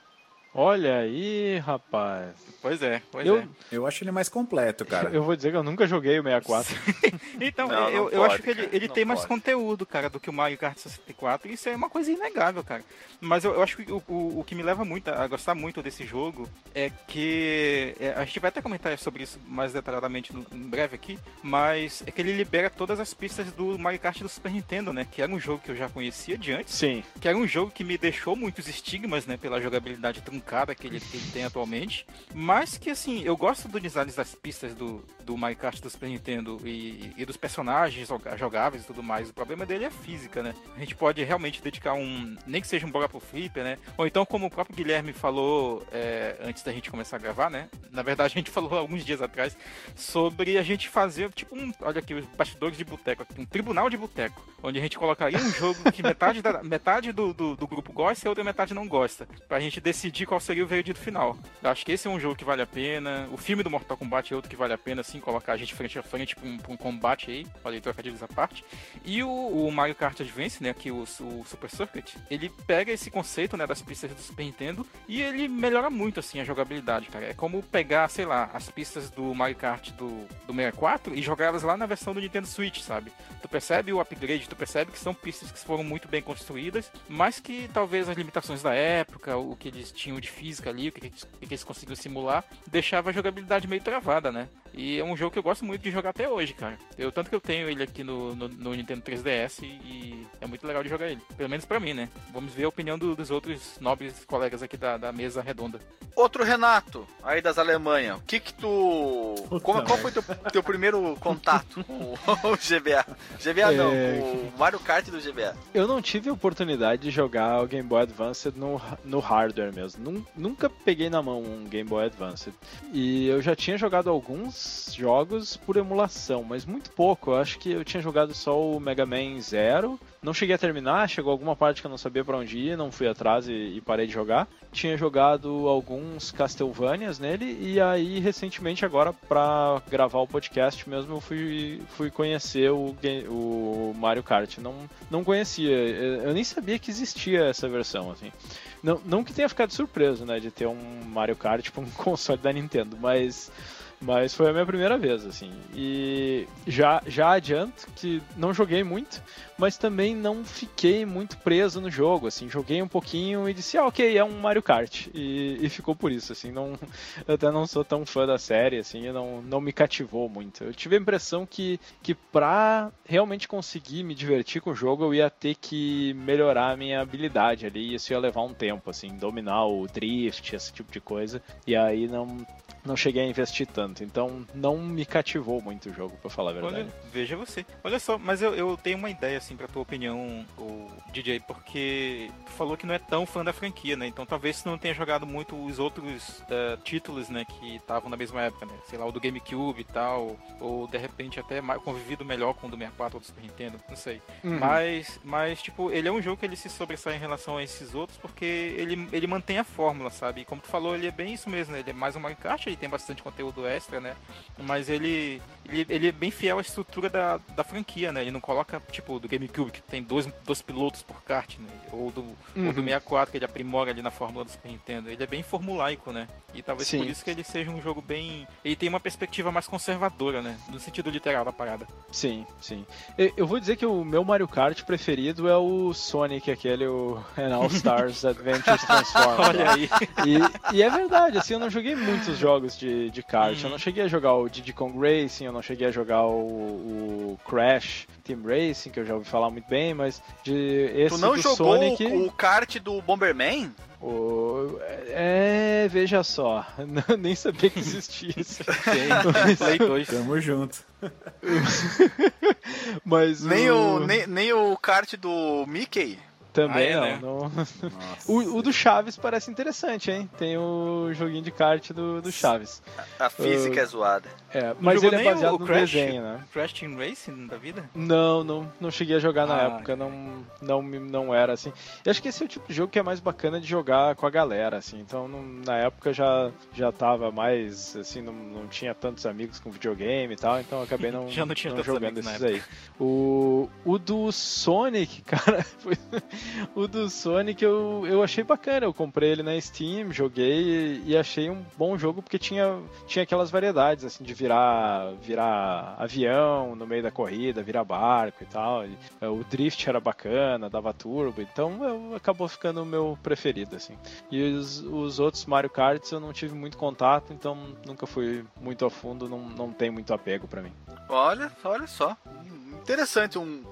Olha aí, rapaz. Pois é, pois Eu, é. Eu acho ele mais completo, cara. (laughs) eu vou dizer que eu nunca joguei o 64. (laughs) Então, Não, eu, não eu pode, acho que ele, ele tem mais pode. conteúdo, cara, do que o Mario Kart 64. E isso é uma coisa inegável, cara. Mas eu, eu acho que o, o, o que me leva muito a gostar muito desse jogo é que. é, a gente vai até comentar sobre isso mais detalhadamente no- em breve aqui. Mas é que ele libera todas as pistas do Mario Kart do Super Nintendo, né? Que era um jogo que eu já conhecia de antes. Sim. Que era um jogo que me deixou muitos estigmas, né? Pela jogabilidade truncada que ele, que ele tem atualmente. Mas que, assim, eu gosto do design das pistas do, do Kart do Super Nintendo e, e dos personagens jogáveis e tudo mais. O problema dele é a física, né? A gente pode realmente dedicar um... Nem que seja um bola pro flipper, né? Ou então, como o próprio Guilherme falou é, antes da gente começar a gravar, né? Na verdade, a gente (laughs) falou alguns dias atrás sobre a gente fazer, tipo, um... Olha aqui, os bastidores de boteco. aqui, Um tribunal de boteco. Onde a gente colocaria um jogo que metade, da, metade do, do, do grupo gosta e a outra metade não gosta. Pra gente decidir qual seria o veredito final. Eu acho que esse é um jogo que vale a pena. O filme do Mortal Kombat é outro que vale a pena, assim, colocar a gente frente a frente pra um, pra um combate aí. Aí, trocadilhos à parte. E o, o Mario Kart Advance, né, aqui o, o Super Circuit, ele pega esse conceito, né, das pistas do Super Nintendo e ele melhora muito, assim, a jogabilidade, cara. É como pegar, sei lá, as pistas do Mario Kart do, do 64 e jogar elas lá na versão do Nintendo Switch, sabe? Tu percebe o upgrade, tu percebe que são pistas que foram muito bem construídas, mas que talvez as limitações da época, o que eles tinham de física ali, o que que eles conseguiram simular, deixava a jogabilidade meio travada, né? E é um jogo que eu gosto muito de jogar até hoje, cara. Eu, tanto que eu tenho ele aqui no, no, no Nintendo 3DS e, e é muito legal de jogar ele. Pelo menos pra mim, né? Vamos ver a opinião do- dos outros nobres colegas aqui da, da mesa redonda. Outro Renato, aí das Alemanha. O que que tu. Puta Como, qual foi teu, teu primeiro contato com (laughs) o GBA? GBA não, É. com o Mario Kart do GBA. Eu não tive a oportunidade de jogar o Game Boy Advance no, no hardware mesmo. Nun- Nunca peguei na mão um Game Boy Advance. E eu já tinha jogado alguns jogos por emulação, mas muito pouco. Eu acho que eu tinha jogado só o Mega Man Zero. Não cheguei a terminar, chegou alguma parte que eu não sabia pra onde ir, não fui atrás e, e parei de jogar. Tinha jogado alguns Castlevanias nele e aí recentemente agora pra gravar o podcast mesmo eu fui, fui conhecer o, o Mario Kart. Não, não conhecia, eu nem sabia que existia essa versão assim. Não, não que tenha ficado surpreso, né, de ter um Mario Kart tipo um (laughs) console da Nintendo, mas mas foi a minha primeira vez, assim. E já, já adianto que não joguei muito, mas também não fiquei muito preso no jogo, assim. Joguei um pouquinho e disse, ah, ok, é um Mario Kart. E, e ficou por isso, assim. Não, (laughs) eu até não sou tão fã da série, assim, não, não me cativou muito. Eu tive a impressão que, que pra realmente conseguir me divertir com o jogo, eu ia ter que melhorar a minha habilidade ali, e isso ia levar um tempo, assim, dominar o drift, esse tipo de coisa. E aí não, não cheguei a investir tanto. Então não me cativou muito o jogo, pra falar a verdade. Olha, veja você. Olha só, mas eu, eu tenho uma ideia, assim, pra tua opinião, o DJ, porque tu falou que não é tão fã da franquia, né? Então talvez tu não tenha jogado muito os outros uh, títulos, né, que estavam na mesma época, né? Sei lá, o do GameCube e tal, ou de repente até mais, convivido melhor com o do 64 ou do Super Nintendo, não sei. Uhum. Mas, mas, tipo, ele é um jogo que ele se sobressai em relação a esses outros porque ele, ele mantém a fórmula, sabe? E como tu falou, ele é bem isso mesmo, né? Ele é mais um Mario Kart, ele tem bastante conteúdo extra, né? Mas ele, ele, ele é bem fiel à estrutura da, da franquia, né? Ele não coloca, tipo, do GameCube, que tem dois, dois pilotos por kart, né? Ou do, Uhum. ou do 64, que ele aprimora ali na fórmula do Super Nintendo. Ele é bem formulaico, né? E talvez Sim. por isso que ele seja um jogo bem... Ele tem uma perspectiva mais conservadora, né? No sentido literal da parada. Sim, sim. Eu, vou dizer que o meu Mario Kart preferido é o Sonic, aquele, o (laughs) All Stars (laughs) Adventures Transform. Olha aí. E, e é verdade, assim, eu não joguei muitos jogos de, de kart. Eu Uhum. não cheguei a jogar o Diddy Kong Racing, eu não cheguei a jogar o, o Crash Team Racing, que eu já ouvi falar muito bem, mas de esse Tu não do jogou Sonic... o, o kart do Bomberman? o- é, veja só, (laughs) nem sabia que existia isso. (laughs) (laughs) Play 2. Tamo junto. Mas Nem o, nem, nem o kart do Mickey? Também Ah, é, não. né? não. (laughs) O, o do Chaves parece interessante, hein? Tem o joguinho de kart do, do Chaves. A física é zoada. É, Não mas ele é baseado no Crash? desenho, né? Crash Team Racing da vida? Não, não, não cheguei a jogar na Ah, época, não, não, me- não era assim. Eu acho que esse é o tipo de jogo que é mais bacana de jogar com a galera, assim. Então, não- na época já já tava mais, assim, não, não tinha tantos amigos com videogame e tal, então eu acabei não, (laughs) Já não tinha tantos jogando na esses aí. O, o do Sonic, (laughs) cara, foi- o do Sonic eu, eu achei bacana. Eu comprei ele na Steam, joguei e, achei um bom jogo porque tinha, tinha aquelas variedades, assim, de virar, virar avião no meio da corrida, virar barco e tal. E, é, o drift era bacana, dava turbo, então eu, acabou ficando o meu preferido, assim. E os, os outros Mario Karts eu não tive muito contato, então nunca fui muito a fundo, não, não tem muito apego pra mim. Olha, olha só. Interessante, um.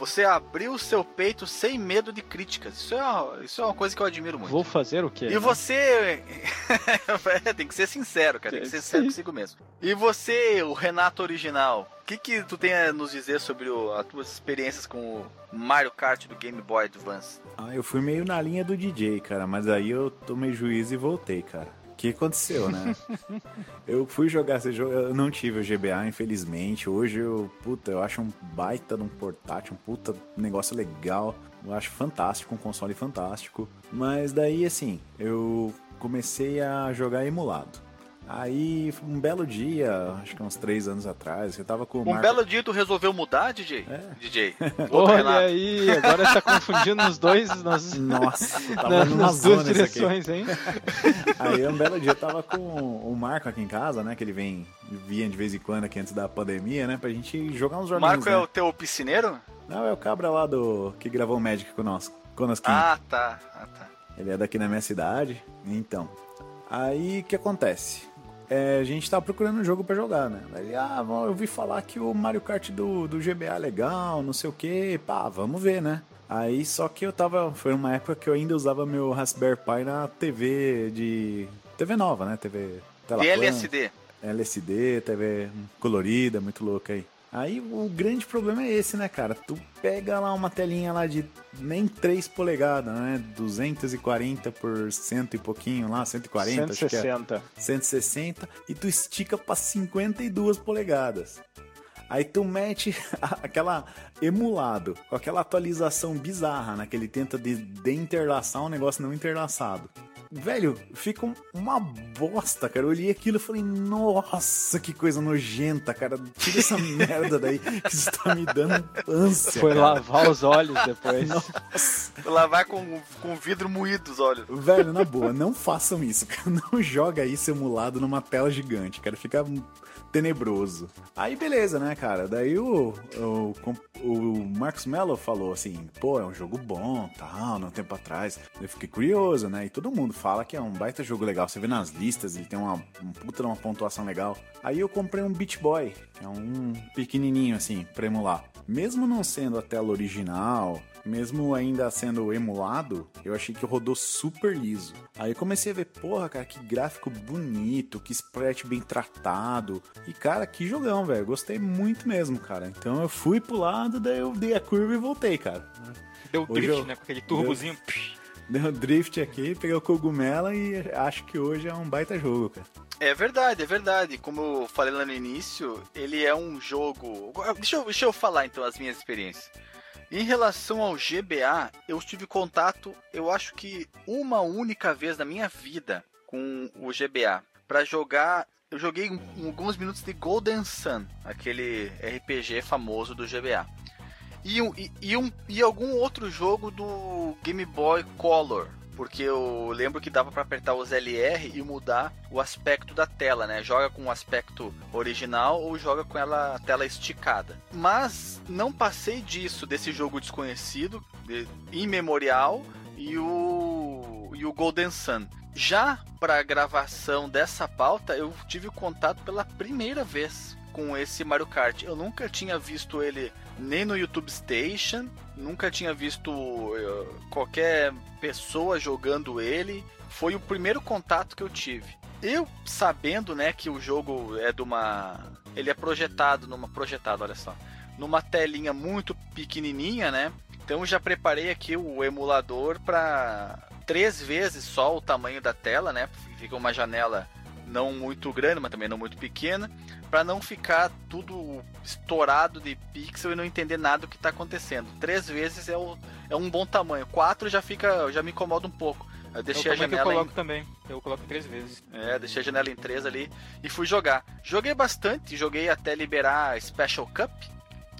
Você abriu o seu peito sem medo de críticas. Isso é uma, isso é uma coisa que eu admiro muito. Vou fazer o quê? E né? você. (laughs) É, tem que ser sincero, cara. Tem que ser sincero consigo mesmo. E você, o Renato original, o que, que tu tem a nos dizer sobre o- as tuas experiências com o Mario Kart do Game Boy Advance? Ah, eu fui meio na linha do DJ, cara, mas aí eu tomei juízo e voltei, cara. O que aconteceu, né? (laughs) eu fui jogar esse jogo, eu não tive o GBA, infelizmente. Hoje eu, puta, eu acho um baita de um portátil, um puta negócio legal. Eu acho fantástico, um console fantástico. Mas daí, assim, eu comecei a jogar emulado. Aí, um belo dia, acho que uns três anos atrás, eu tava com o Um Marco- belo dia tu resolveu mudar, DJ? É. DJ. (laughs) Olha aí, agora tá confundindo os dois, (laughs) nas, Nossa, (laughs) tava nas, nas duas zona isso aqui. direções, hein? Aí um belo dia eu tava com o Marco aqui em casa, né? Que ele vem, vinha de vez em quando aqui antes da pandemia, né? Pra gente jogar uns O joguinhos. Marco né? é o teu piscineiro? Não, é o cabra lá do. que gravou o Magic conosco. Conosco. Ah, tá. Ah, tá. Ele é daqui na minha cidade. Então. Aí o que acontece? É, a gente tava procurando um jogo pra jogar, né? Ele, ah, eu ouvi falar que o Mario Kart do, do GBA é legal, não sei o que, pá, vamos ver, né? Aí só que eu tava. Foi uma época que eu ainda usava meu Raspberry Pi na TV de. TV nova, né? TV. tela. VLSD. LSD, TV colorida, muito louca aí. Aí o grande problema é esse, né, cara? Tu pega lá uma telinha lá de nem 3 polegadas, né? 240 por cento e pouquinho lá, 140, acho que é. 160. 160 e tu estica pra 52 polegadas. Aí tu mete (laughs) aquela emulado, com aquela atualização bizarra, né? Que ele tenta de, de interlaçar um negócio não interlaçado. Velho, fica um- uma bosta, cara. Eu olhei aquilo e falei, nossa, que coisa nojenta, cara. Tira essa (laughs) merda daí que isso tá me dando ânsia. Foi cara. lavar os olhos depois. (laughs) Nossa. Lá vai com, com vidro moído os olhos. Velho, na boa, não façam isso, cara. Não joga isso emulado numa tela gigante, cara. Fica tenebroso. Aí beleza, né, cara? Daí o, o, o Marcos Mello falou assim, pô, é um jogo bom, tal, não tempo atrás. Eu fiquei curioso, né? E todo mundo fala que é um baita jogo legal. Você vê nas listas, ele tem uma, um puta uma pontuação legal. Aí eu comprei um Beach Boy, que é um pequenininho assim, pra emular. Mesmo não sendo a tela original, mesmo ainda sendo emulado, eu achei que rodou super liso. Aí comecei a ver, porra, cara, que gráfico bonito, que sprite bem tratado. E, cara, que jogão, velho. Gostei muito mesmo, cara. Então eu fui pro lado, daí eu dei a curva e voltei, cara. Deu drift, eu... né? Com aquele turbozinho. Deu... (laughs) deu um drift aqui, peguei o cogumelo e acho que hoje é um baita jogo, cara. É verdade, é verdade. Como eu falei lá no início, ele é um jogo. Deixa eu, deixa eu falar então as minhas experiências. Em relação ao GBA, eu tive contato, eu acho que uma única vez na minha vida com o GBA. Para jogar, eu joguei alguns minutos de Golden Sun, aquele RPG famoso do GBA. E, e, e, um, e algum outro jogo do Game Boy Color, porque eu lembro que dava para apertar os LR e mudar o aspecto da tela, né? Joga com o aspecto original ou joga com ela a tela esticada. Mas não passei disso, desse jogo desconhecido, de, imemorial, e o, e o Golden Sun. Já para gravação dessa pauta, eu tive contato pela primeira vez com esse Mario Kart. Eu nunca tinha visto ele nem no YouTube Station, nunca tinha visto uh, qualquer pessoa jogando ele. Foi o primeiro contato que eu tive. Eu sabendo, né, que o jogo é de uma, ele é projetado numa projetado, olha só, numa telinha muito pequenininha, né? Então já preparei aqui o emulador para três vezes só o tamanho da tela, né? Fica uma janela não muito grande, mas também não muito pequena, para não ficar tudo estourado de pixel e não entender nada do que está acontecendo. Três vezes é, o, é um bom tamanho. Quatro já fica, já me incomoda um pouco. Eu deixei a janela. eu coloco em... também. Eu coloco três vezes. É, deixei a janela em três ali e fui jogar. Joguei bastante, joguei até liberar a Special Cup.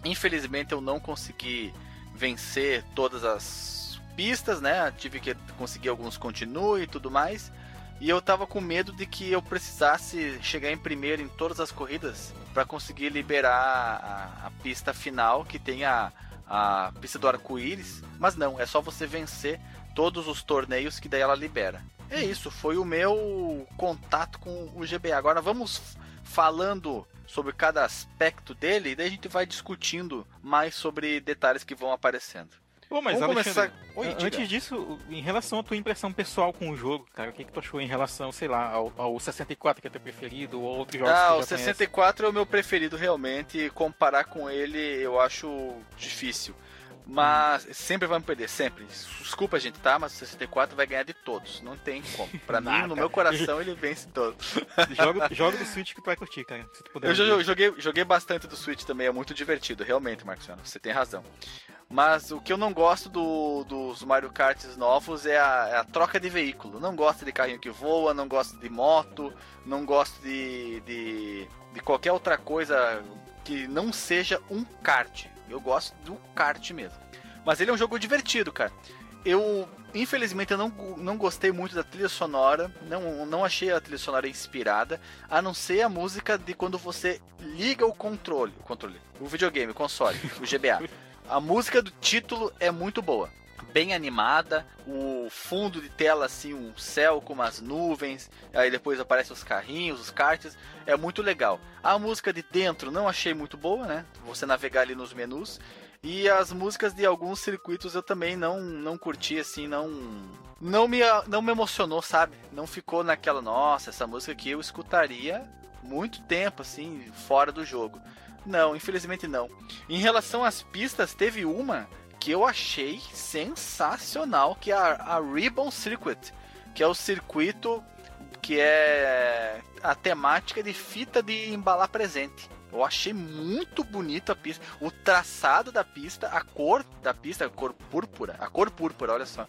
Infelizmente eu não consegui vencer todas as pistas, né? Tive que conseguir alguns continue e tudo mais. E eu tava com medo de que eu precisasse chegar em primeiro em todas as corridas para conseguir liberar a, a, pista final que tem a, a pista do arco-íris. Mas não, é só você vencer todos os torneios que daí ela libera. É isso, foi o meu contato com o GBA. Agora vamos falando sobre cada aspecto dele e daí a gente vai discutindo mais sobre detalhes que vão aparecendo. Pô, mas Vamos começar... Oi, antes disso, em relação à tua impressão pessoal com o jogo, cara, o que, que tu achou em relação, sei lá, ao, ao 64 que é teu preferido, ou outros jogos Ah, o 64 conhece? é o meu preferido realmente, comparar com ele eu acho difícil. Mas sempre vai me perder, sempre. Desculpa, gente, tá? Mas o 64 vai ganhar de todos. Não tem como. Pra mim, no meu coração, ele vence todos. joga, (laughs) joga do Switch que tu vai curtir, cara. Se tu puder eu joguei, joguei bastante do Switch também, é muito divertido, realmente, Marcos. Você tem razão. Mas o que eu não gosto do, dos Mario Karts novos é a, é a, troca de veículo. Não gosto de carrinho que voa, não gosto de moto, não gosto de, de, de qualquer outra coisa que não seja um kart. Eu gosto do kart mesmo. Mas ele é um jogo divertido, cara. Eu, infelizmente, eu não, não gostei muito da trilha sonora. Não, não achei a trilha sonora inspirada. A não ser a música de quando você liga o controle. O controle. O videogame, o console, o GBA. (laughs) A música do título é muito boa. Bem animada, o fundo de tela assim, um céu com umas nuvens, aí depois aparecem os carrinhos, os karts, é muito legal. A música de dentro não achei muito boa, né? Você navegar ali nos menus. E as músicas de alguns circuitos eu também não não curti assim, não não me não me emocionou, sabe? Não ficou naquela, nossa, essa música aqui eu escutaria muito tempo assim, fora do jogo. Não, infelizmente não. Em relação às pistas, teve uma que eu achei sensacional, que é a, a Ribbon Circuit, que é o circuito que é a temática de fita de embalar presente. Eu achei muito bonita a pista, o traçado da pista, a cor da pista, a cor púrpura, a cor púrpura, olha só.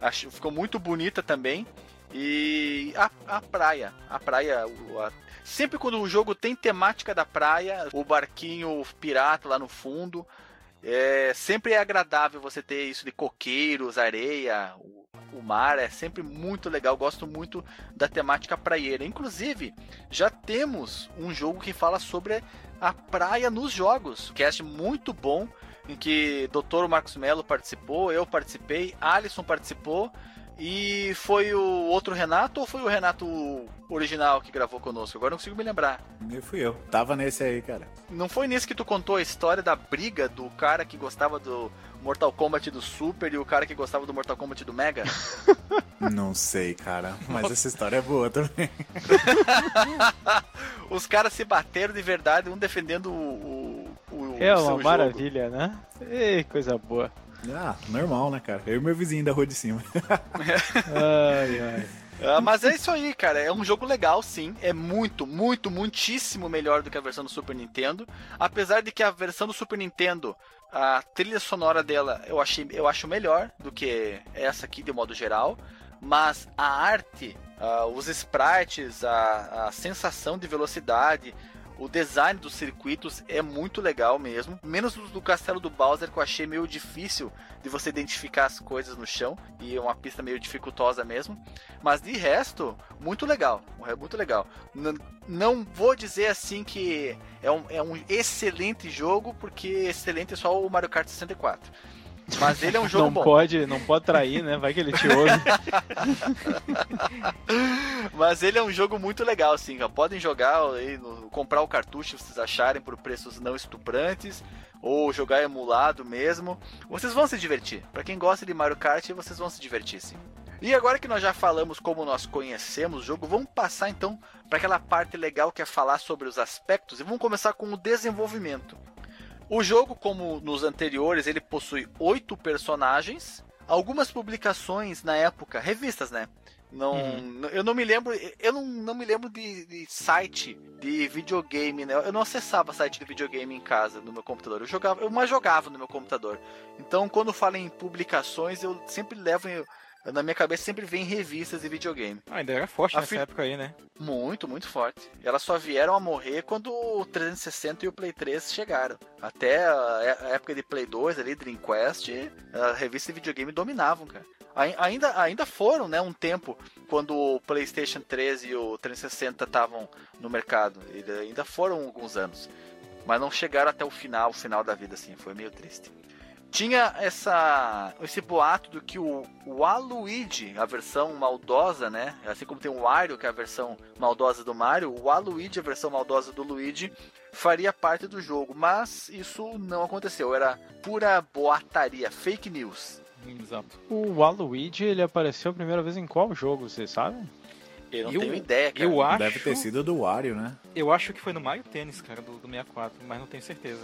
Acho, ficou muito bonita também. E a, a praia, a praia, a, sempre quando o jogo tem temática da praia, o barquinho pirata lá no fundo, é, sempre é agradável você ter isso de coqueiros, areia, o, o mar, é sempre muito legal. Gosto muito da temática praieira. Inclusive, já temos um jogo que fala sobre a praia nos jogos. Cast muito bom, em que Dr. Marcos Melo participou, eu participei, Alisson participou E foi o outro Renato ou foi o Renato original que gravou conosco? Agora não consigo me lembrar. Eu fui eu. Tava nesse aí, cara. Não foi nesse que tu contou a história da briga do cara que gostava do Mortal Kombat do Super e o cara que gostava do Mortal Kombat do Mega? (laughs) Não sei, cara. Mas essa história é boa também. (laughs) Os caras se bateram de verdade, um defendendo o. o, o É seu uma jogo. maravilha, né? Ei, coisa boa. Ah, normal, né, cara? Eu e meu vizinho da rua de cima. (laughs) Ai, ai. Ah, mas é isso aí, cara. É um jogo legal, sim. É muito, muito, muitíssimo melhor do que a versão do Super Nintendo. Apesar de que a versão do Super Nintendo, a trilha sonora dela, eu, achei, eu acho melhor do que essa aqui, de modo geral. Mas a arte, ah, os sprites, a, a sensação de velocidade, o design dos circuitos é muito legal mesmo. Menos do, do castelo do Bowser, que eu achei meio difícil de você identificar as coisas no chão. E é uma pista meio dificultosa mesmo. Mas de resto, muito legal. É muito legal. N- não vou dizer assim que é um, é um excelente jogo, porque excelente é só o Mario Kart 64. Mas ele é um jogo não bom. pode, não pode trair, né? Vai que ele te ouve. (laughs) Mas ele é um jogo muito legal, sim. Podem jogar comprar o cartucho se vocês acharem por preços não estuprantes. Ou jogar emulado mesmo. Vocês vão se divertir. Pra quem gosta de Mario Kart, vocês vão se divertir, sim. E agora que nós já falamos como nós conhecemos o jogo, vamos passar então para aquela parte legal que é falar sobre os aspectos e vamos começar com o desenvolvimento. O jogo, como nos anteriores, ele possui oito personagens, algumas publicações na época, revistas, né? Não, eu não me lembro, eu não, não me lembro de, de site de videogame, né? Eu não acessava site de videogame em casa no meu computador. Eu jogava, eu mais jogava no meu computador. Então, quando falo em publicações, eu sempre levo em- na minha cabeça sempre vem revistas de videogame. Ah, ainda era forte A nessa fi- época aí, né? Muito, muito forte. E elas só vieram a morrer quando o 360 e o Play 3 chegaram. Até a época de Play 2, ali, Dreamcast, a revista de videogame dominavam, cara. Ai- Ainda, ainda foram, né, um tempo, quando o PlayStation 3 e o 360 estavam no mercado. Ainda foram alguns anos. Mas não chegaram até o final, o final da vida, assim. Foi meio triste. Tinha essa, esse boato do que o, o Aluigi, a versão maldosa, né? Assim como tem o Wario, que é a versão maldosa do Mario, o Aluigi, a versão maldosa do Luigi, faria parte do jogo. Mas isso não aconteceu. Era pura boataria, fake news. Exato. O Waluigi, ele apareceu a primeira vez em qual jogo, vocês sabem? Eu não Eu- tenho ideia, cara. Eu acho, Deve ter sido do Wario, né? eu acho que foi no Mario Tênis, cara, do, do 64, mas não tenho certeza.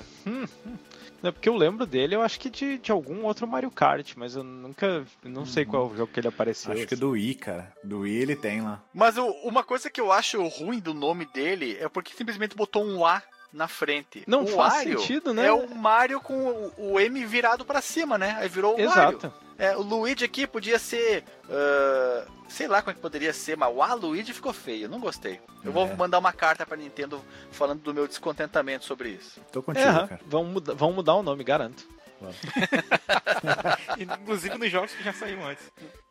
É porque eu lembro dele, eu acho que de, de algum outro Mario Kart, mas eu nunca. Não sei qual é o jogo que ele apareceu. Acho que do Wii, cara. Do Wii ele tem lá. Mas o- uma coisa que eu acho ruim do nome dele é porque simplesmente botou um A na frente. Não o faz Wario sentido, né? É o Mario com o, o M virado pra cima, né? Aí virou o Mario. Exato. É, o Luigi aqui podia ser. ah, sei lá como é que poderia ser, mas o Aluigi ficou feio. Não gostei. Eu vou É. mandar uma carta pra Nintendo falando do meu descontentamento sobre isso. Tô contigo, É, cara. vão, muda, vão mudar o nome, garanto. (laughs) Inclusive nos jogos que já saíram antes.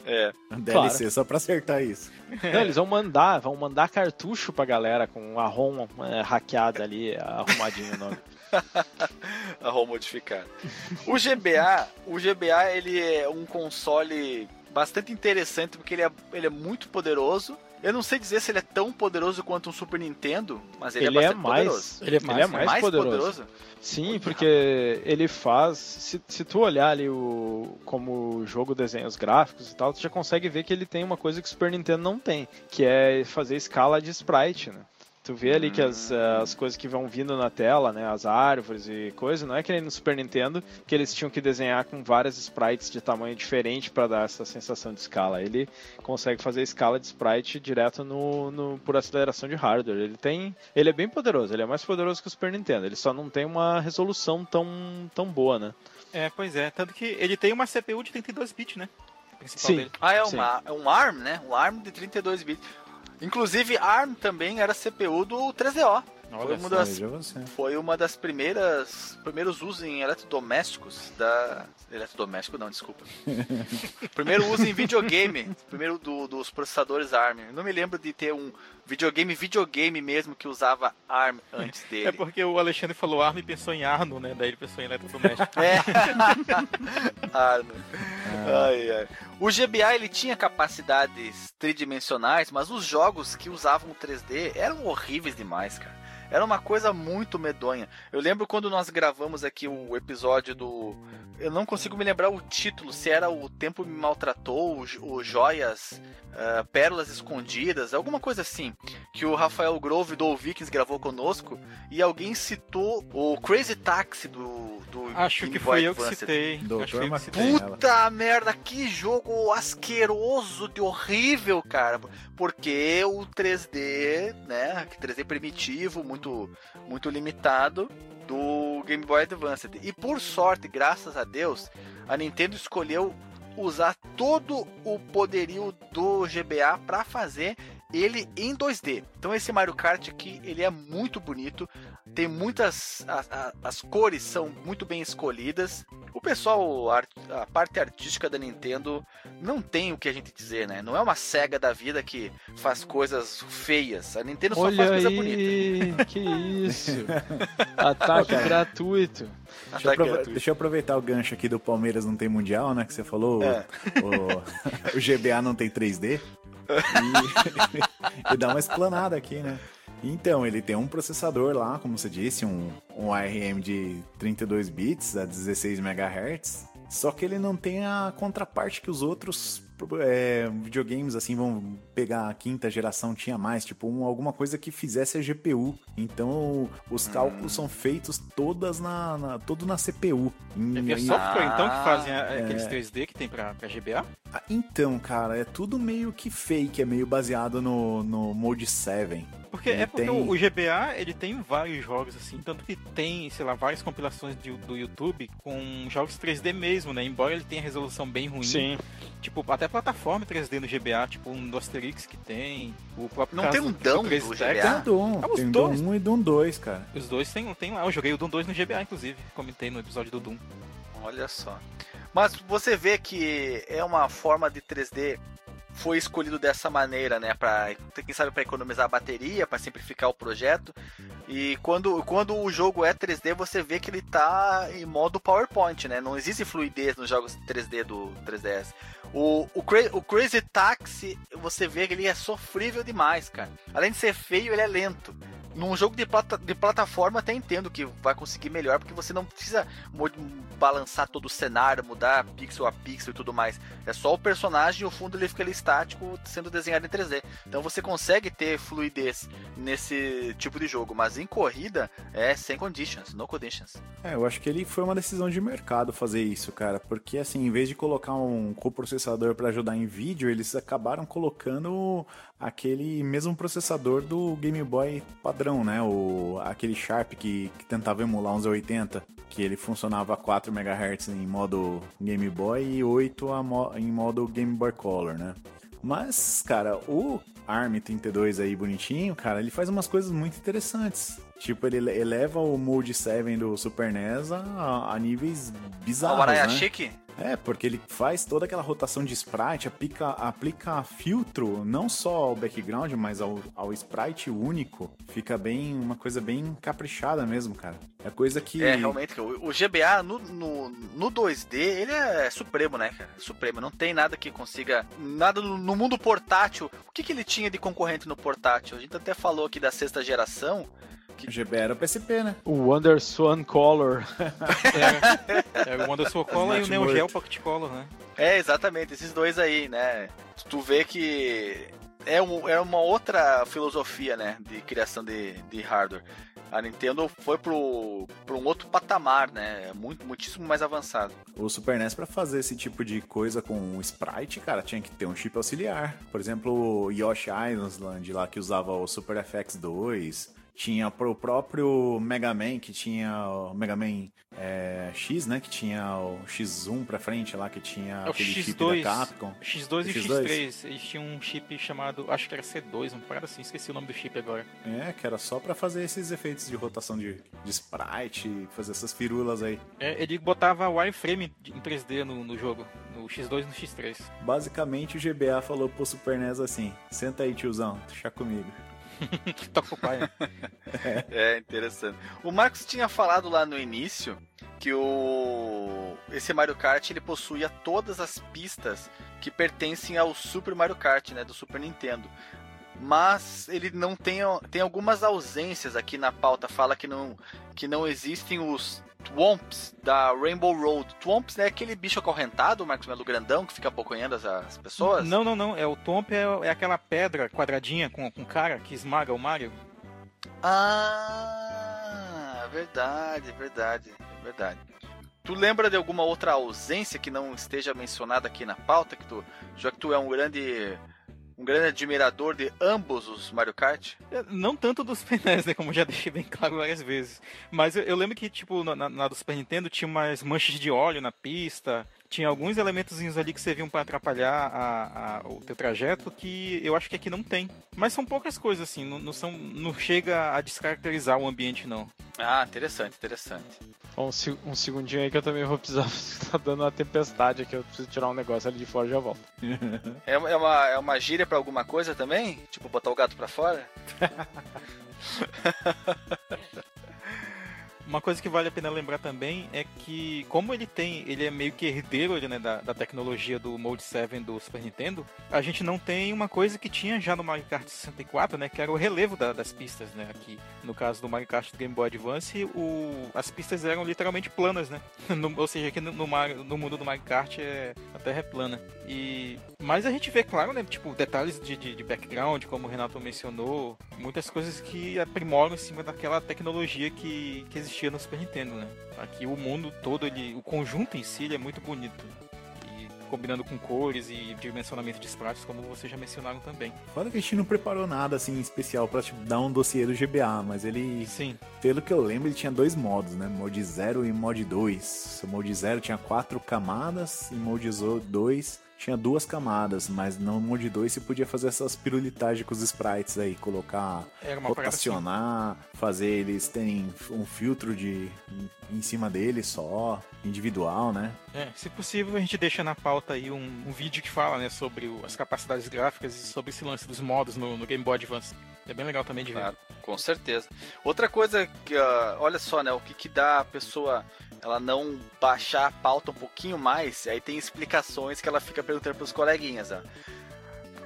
É. DLC só pra acertar isso. Não, eles vão mandar, vão mandar cartucho pra galera com a ROM é, hackeada ali, arrumadinho o nome. (laughs) (laughs) a ROM modificada. O GBA, o GBA ele é um console bastante interessante porque ele é, ele é muito poderoso. Eu não sei dizer se ele é tão poderoso quanto um Super Nintendo, mas ele, Ele é é bastante mais, poderoso. ele é mais, É mais poderoso. Sim, Olha, porque ele faz. Se, se tu olhar ali o como o jogo desenha os gráficos e tal, tu já consegue ver que ele tem uma coisa que o Super Nintendo não tem, que é fazer escala de sprite, né? Tu vê ali que as, eh, as coisas que vão vindo na tela, né, as árvores e coisa, não é que nem no Super Nintendo que eles tinham que desenhar com várias sprites de tamanho diferente para dar essa sensação de escala. Ele consegue fazer escala de sprite direto no, no- por aceleração de hardware. Ele tem, ele é bem poderoso, ele é mais poderoso que o Super Nintendo. Ele só não tem uma resolução tão, tão boa, né? É, pois é. Tanto que ele tem uma CPU de 32 bits, né? Sim. dele. Ah, é, Sim. uma, é um ARM, né? Um ARM de 32 bits. Inclusive, ARM também era CPU do 3DO. Foi Olha uma só. das foi uma das primeiras primeiros usos em eletrodomésticos da eletrodoméstico não desculpa (laughs) primeiro uso em videogame primeiro do- dos processadores ARM Eu não me lembro de ter um videogame videogame mesmo que usava ARM antes dele É porque o Alexandre falou arma e pensou em Arno, né? Daí ele pensou em eletrodoméstico. (laughs) É. ARM. Ai, ai. O GBA ele tinha capacidades tridimensionais, mas os jogos que usavam o 3D eram horríveis demais, cara. Era uma coisa muito medonha. Eu lembro quando nós gravamos aqui o episódio do. Eu não consigo me lembrar o título, se era O Tempo Me Maltratou, o Joias, uh, Pérolas Escondidas, alguma coisa assim. Que o Rafael Grove do Vikings gravou conosco e alguém citou o Crazy Taxi do. Do Acho Game que Boy foi eu que Advance. citei. Doutor Acho que eu. Puta merda, que jogo asqueroso de horrível, cara. Porque o 3D, né? 3D primitivo, muito, muito limitado do Game Boy Advance. E por sorte, graças a Deus, a Nintendo escolheu usar todo o poderio do GBA para fazer ele em 2D. Então esse Mario Kart aqui, ele é muito bonito, tem muitas a- a- as cores são muito bem escolhidas. O pessoal, a, a parte artística da Nintendo não tem o que a gente dizer, né? Não é uma cega da vida que faz coisas feias. A Nintendo só faz Olha coisa bonita. aí, (laughs) que isso. Ataque gratuito. Deixa eu, Ataque aprove- gratuito. deixa eu aproveitar o gancho aqui do Palmeiras não tem mundial, né? Que você falou. É. O, (laughs) o GBA não tem 3D. E, (laughs) e dá uma explanada aqui, né? Então, ele tem um processador lá, como você disse, um, um ARM de 32 bits a 16 MHz. Só que ele não tem a contraparte que os outros é, videogames assim vão pegar a quinta geração tinha mais, tipo um- alguma coisa que fizesse a GPU. Então os cálculos são feitos todas na, na- todo na CPU. Em- É software, então, que fazem a- é. aqueles 3D que tem pra, pra GBA? Ah, Então, cara, é tudo meio que fake, é meio baseado no, no Mode 7. Porque Ele é porque tem- o, GBA, ele tem vários jogos assim, tanto que tem, sei lá, várias compilações de- do YouTube com jogos 3D mesmo, né? Embora ele tenha resolução bem ruim. Sim. Tipo, até plataforma 3D no GBA, tipo um do Asterix que tem, o próprio Não caso tem um do- Dão do. GBA? Tem o Doom, Ah, os tem o dois? Doom 1 e Doom 2, cara. Os dois tem, tem lá, eu joguei o Doom 2 no GBA, inclusive, comentei no episódio do Doom. Olha só. Mas você vê que é uma forma de 3D foi escolhido dessa maneira, né, para quem sabe para economizar a bateria, para simplificar o projeto. E quando, quando o jogo é 3D, você vê que ele tá em modo PowerPoint, né? Não existe fluidez nos jogos 3D do 3DS. O, o, Cra- o Crazy Taxi, você vê que ele é sofrível demais, cara. Além de ser feio, ele é lento. Num jogo de, plata, de plataforma, até entendo que vai conseguir melhor, porque você não precisa balançar todo o cenário, mudar pixel a pixel e tudo mais. É só o personagem e o fundo ele fica ali estático, sendo desenhado em 3D. Então você consegue ter fluidez nesse tipo de jogo, mas em corrida é sem conditions, no conditions. É, eu acho que ele foi uma decisão de mercado fazer isso, cara, porque assim, em vez de colocar um coprocessador para ajudar em vídeo, eles acabaram colocando aquele mesmo processador do Game Boy padrão, né? O aquele Sharp que, que tentava emular uns 80, que ele funcionava a 4 MHz em modo Game Boy e 8 a mo- em modo Game Boy Color, né? Mas, cara, o ARM32 aí bonitinho, cara, ele faz umas coisas muito interessantes. Tipo, ele ele eleva o Mode 7 do Super NES a, a níveis bizarros, o Araya né? Chique? É, porque ele faz toda aquela rotação de sprite, aplica, aplica filtro não só ao background, mas ao, ao sprite único. Fica bem, uma coisa bem caprichada mesmo, cara. É coisa que... É, realmente, o, GBA no, no, no 2D, ele é supremo, né, cara? Supremo. Não tem nada que consiga. Nada no, no mundo portátil. O que, que ele tinha de concorrente no portátil? A gente até falou aqui da sexta geração. O GB era o PSP, né? O Wonder Swan Color. É, é o Wonder Soul Color e o Neo Word. Geo Pocket Color, né? É, exatamente, esses dois aí, né? Tu vê que é, um, é uma outra filosofia, né? De criação de, de hardware. A Nintendo foi pro, pro um outro patamar, né? Muito, muitíssimo mais avançado. O Super NES pra fazer esse tipo de coisa com o sprite, cara, tinha que ter um chip auxiliar. Por exemplo, o Yoshi Island lá que usava o Super FX 2. Tinha pro próprio Mega Man, que tinha o Mega Man é, X, né? Que tinha o X1 pra frente lá, que tinha É o aquele chip X2. da Capcom. X2 e X2? X3, eles tinham um chip chamado, acho que era C2, um parada assim, esqueci o nome do chip agora. É, que era só pra fazer esses efeitos de rotação de, de sprite, fazer essas firulas aí. É, ele botava wireframe em 3D no, no jogo, no X2 e no X3. Basicamente, o GBA falou pro Super NES assim: senta aí, tiozão, deixa comigo. (laughs) Toca o pai, né? é interessante. O Marcos tinha falado lá no início que o esse Mario Kart ele possuía todas as pistas que pertencem ao Super Mario Kart, né, do Super Nintendo. Mas ele não tem, tem algumas ausências aqui na pauta. Fala que não, que não existem os Twomps da Rainbow Road. Twomps é aquele bicho acorrentado, Marcos Melo grandão, que fica abocanhando as, as pessoas? Não, não, não. É o Twomp é, é aquela pedra quadradinha com, com cara que esmaga o Mario. Ah, verdade, verdade, verdade. Tu lembra de alguma outra ausência que não esteja mencionada aqui na pauta? Que tu, já que tu é um grande um grande admirador de ambos os Mario Kart? É, não tanto dos (laughs) painéis, né? Como já deixei bem claro várias vezes. Mas eu, eu lembro que, tipo, na, na, do Super Nintendo tinha umas manchas de óleo na pista. Tinha alguns elementos ali que serviam para atrapalhar a, a, o teu trajeto que eu acho que aqui não tem. Mas são poucas coisas, assim. Não, não, são, não chega a descaracterizar o ambiente, não. Ah, interessante, interessante. Um, um segundinho aí que eu também vou precisar. (laughs) tá dando uma tempestade aqui, eu preciso tirar um negócio ali de fora e já volto. é, é, uma, é uma gíria pra alguma coisa também? Tipo, botar o gato pra fora? (laughs) Uma coisa que vale a pena lembrar também é que, como ele tem, ele é meio que herdeiro né, da, da tecnologia do Mode 7 do Super Nintendo, a gente não tem uma coisa que tinha já no Mario Kart 64, né, que era o relevo da, das pistas, né, aqui. No caso do Mario Kart do Game Boy Advance, o, as pistas eram literalmente planas, né, (laughs) no, ou seja, aqui no, no, no mundo do Mario Kart é, a Terra é plana. E, mas a gente vê, claro, né, tipo, detalhes de, de, de background, como o Renato mencionou, muitas coisas que aprimoram em cima daquela tecnologia que, que existia no Super Nintendo, né? Aqui o mundo todo, ele, o conjunto em si, é muito bonito. E combinando com cores e dimensionamento de sprites, como vocês já mencionaram também. Fora que a gente não preparou nada assim especial para tipo, dar um dossiê do GBA, mas ele. Sim. Pelo que eu lembro, ele tinha dois modos, né? Mode 0 e Mode 2. O Mode 0 tinha quatro camadas, e Mode 2 tinha duas camadas, mas no Mode 2 você podia fazer essas pirulitagens com os sprites aí, colocar, rotacionar, assim. fazer eles terem um filtro de em cima deles só, individual, né? É, se possível a gente deixa na pauta aí um, um vídeo que fala, né, sobre o, as capacidades gráficas e sobre esse lance dos modos no, no Game Boy Advance. É bem legal também de ver. Claro, com certeza. Outra coisa que, uh, olha só, né, o que, que dá a pessoa ela não baixar a pauta um pouquinho mais, aí tem explicações que ela fica perguntando pros coleguinhas, ó.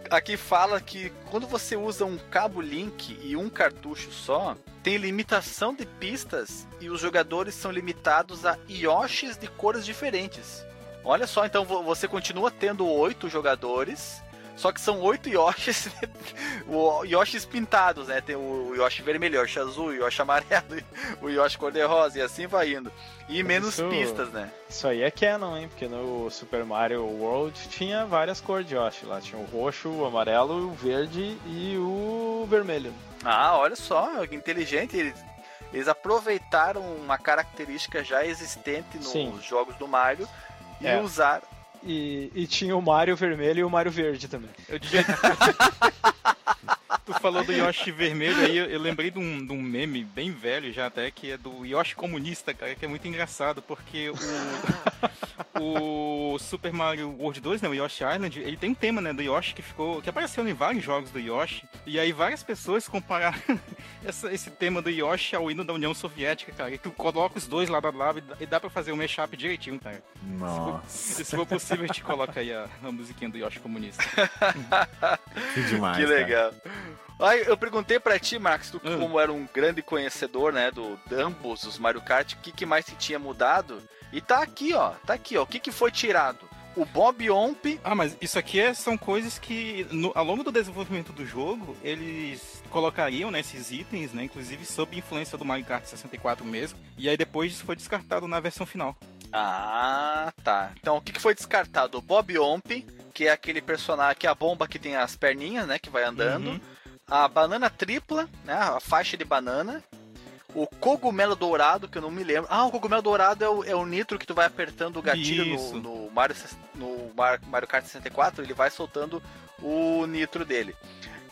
Aqui fala que quando você usa um cabo link e um cartucho só, tem limitação de pistas e os jogadores são limitados a Yoshis de cores diferentes. Olha só, então você continua tendo oito jogadores só que são oito Yoshis, (laughs) o Yoshis pintados, né? Tem o Yoshi vermelho, o Yoshi azul, o Yoshi amarelo, (laughs) o Yoshi cor-de-rosa e assim vai indo. E menos isso, pistas, né? Isso aí é canon, hein? Porque no Super Mario World tinha várias cores de Yoshi lá. Tinha o roxo, o amarelo, o verde e o vermelho. Ah, olha só, que inteligente. Eles, eles aproveitaram uma característica já existente nos Sim. jogos do Mario e é. usaram e, e tinha o Mario vermelho e o Mario verde também. Eu devia... (laughs) tu falou do Yoshi vermelho aí, eu, lembrei de um, de um meme bem velho já até, que é do Yoshi comunista, cara, que é muito engraçado, porque o, (laughs) o Super Mario World 2, né, o Yoshi Island, ele tem um tema, né, do Yoshi que ficou, que apareceu em vários jogos do Yoshi, e aí várias pessoas compararam (laughs) essa, esse tema do Yoshi ao hino da União Soviética, cara, e tu coloca os dois lado a lado e dá pra fazer um mashup direitinho, cara. Nossa. Se for, se for possível, a gente coloca aí a, a musiquinha do Yoshi comunista. (laughs) que demais, Que legal. Cara. Aí eu perguntei para ti, Max, tu uhum. como era um grande conhecedor, né, do ambos os Mario Kart, o que, que mais que tinha mudado? E tá aqui, ó, tá aqui, ó. O que, que foi tirado? O Bob Omp. Ah, mas isso aqui é, são coisas que, no, ao longo do desenvolvimento do jogo, eles colocariam né, esses itens, né, inclusive sob influência do Mario Kart 64 mesmo. E aí depois isso foi descartado na versão final. Ah, tá. Então o que, que foi descartado? O Bob Omp, que é aquele personagem que é a bomba que tem as perninhas, né, que vai andando. Uhum a banana tripla, né? A faixa de banana. O cogumelo dourado, que eu não me lembro. Ah, o cogumelo dourado é o, é o nitro que tu vai apertando o gatilho no, no, Mario, no Mario Kart 64, ele vai soltando o nitro dele.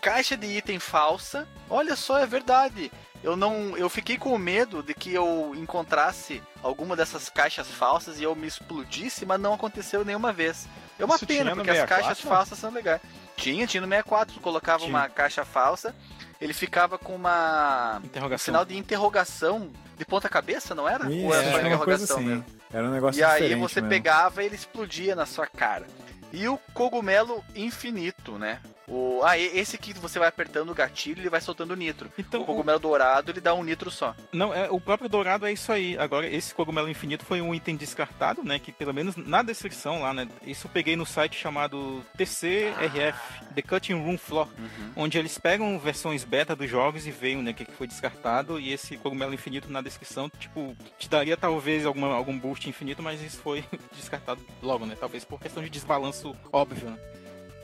Caixa de item falsa. Olha só, é verdade. Eu não, eu fiquei com medo de que eu encontrasse alguma dessas caixas falsas e eu me explodisse, mas não aconteceu nenhuma vez. É uma Isso pena, porque as caixas falsas são legais. Tinha, tinha no 64, tu colocava Tinha. uma caixa falsa, ele ficava com uma. Um Interrogação. sinal de interrogação de ponta cabeça, não era? Isso, Ou era era uma interrogação assim. mesmo? Era um negócio E aí você mesmo. pegava e ele explodia na sua cara. E o cogumelo infinito, né? O, ah, esse que você vai apertando o gatilho, ele vai soltando nitro. Então, o o- cogumelo dourado, ele dá um nitro só. Não, é, o próprio dourado é isso aí. Agora, esse cogumelo infinito foi um item descartado, né? Que pelo menos na descrição lá, né? Isso eu peguei no site chamado TCRF, The Cutting Room Floor, onde eles pegam versões beta dos jogos e veem, né, o que que foi descartado. E esse cogumelo infinito na descrição, tipo, te daria talvez alguma, algum boost infinito, mas isso foi (laughs) descartado logo, né? Talvez por questão de desbalanço óbvio, né?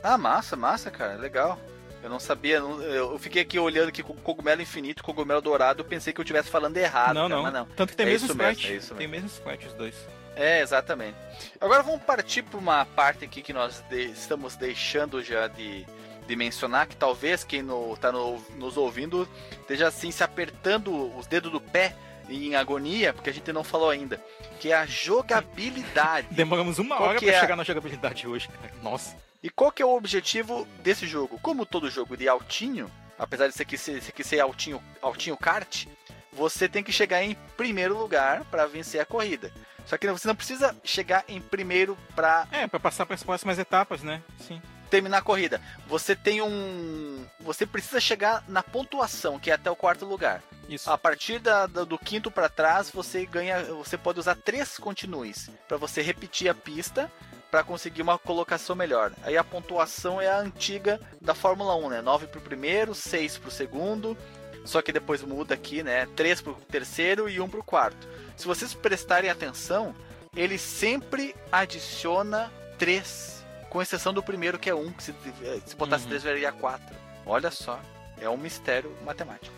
Ah, massa, massa, cara, legal. Eu não sabia, eu fiquei aqui olhando aqui com cogumelo infinito, cogumelo dourado, pensei que eu estivesse falando errado, não, cara, não, mas não. Tanto que tem É mesmo sprite. é tem mesmo sprite os dois. É, exatamente. Agora vamos partir para uma parte aqui que nós de- estamos deixando já de, de mencionar, que talvez quem no, tá no- nos ouvindo esteja assim se apertando os dedos do pé em agonia, porque a gente não falou ainda, que é a jogabilidade. (laughs) Demoramos uma Qual hora pra é? chegar na jogabilidade hoje, cara. Nossa. E qual que é o objetivo desse jogo? Como todo jogo de altinho, apesar de você aqui ser, aqui ser altinho, altinho kart, você tem que chegar em primeiro lugar para vencer a corrida. Só que você não precisa chegar em primeiro para É, pra passar pras próximas etapas, né? Sim. terminar a corrida. Você tem um. Você precisa chegar na pontuação, que é até o quarto lugar. Isso. A partir da- da- do quinto para trás, você ganha. Você pode usar três continues para você repetir a pista para conseguir uma colocação melhor. Aí a pontuação é a antiga da Fórmula 1, né? 9 pro primeiro, 6 pro segundo. Só que depois muda aqui, né? 3 pro terceiro e 1 pro quarto. Se vocês prestarem atenção, ele sempre adiciona 3. Com exceção do primeiro, que é 1, que se, se botasse Uhum. 3 viraria 4. Olha só, é um mistério matemático.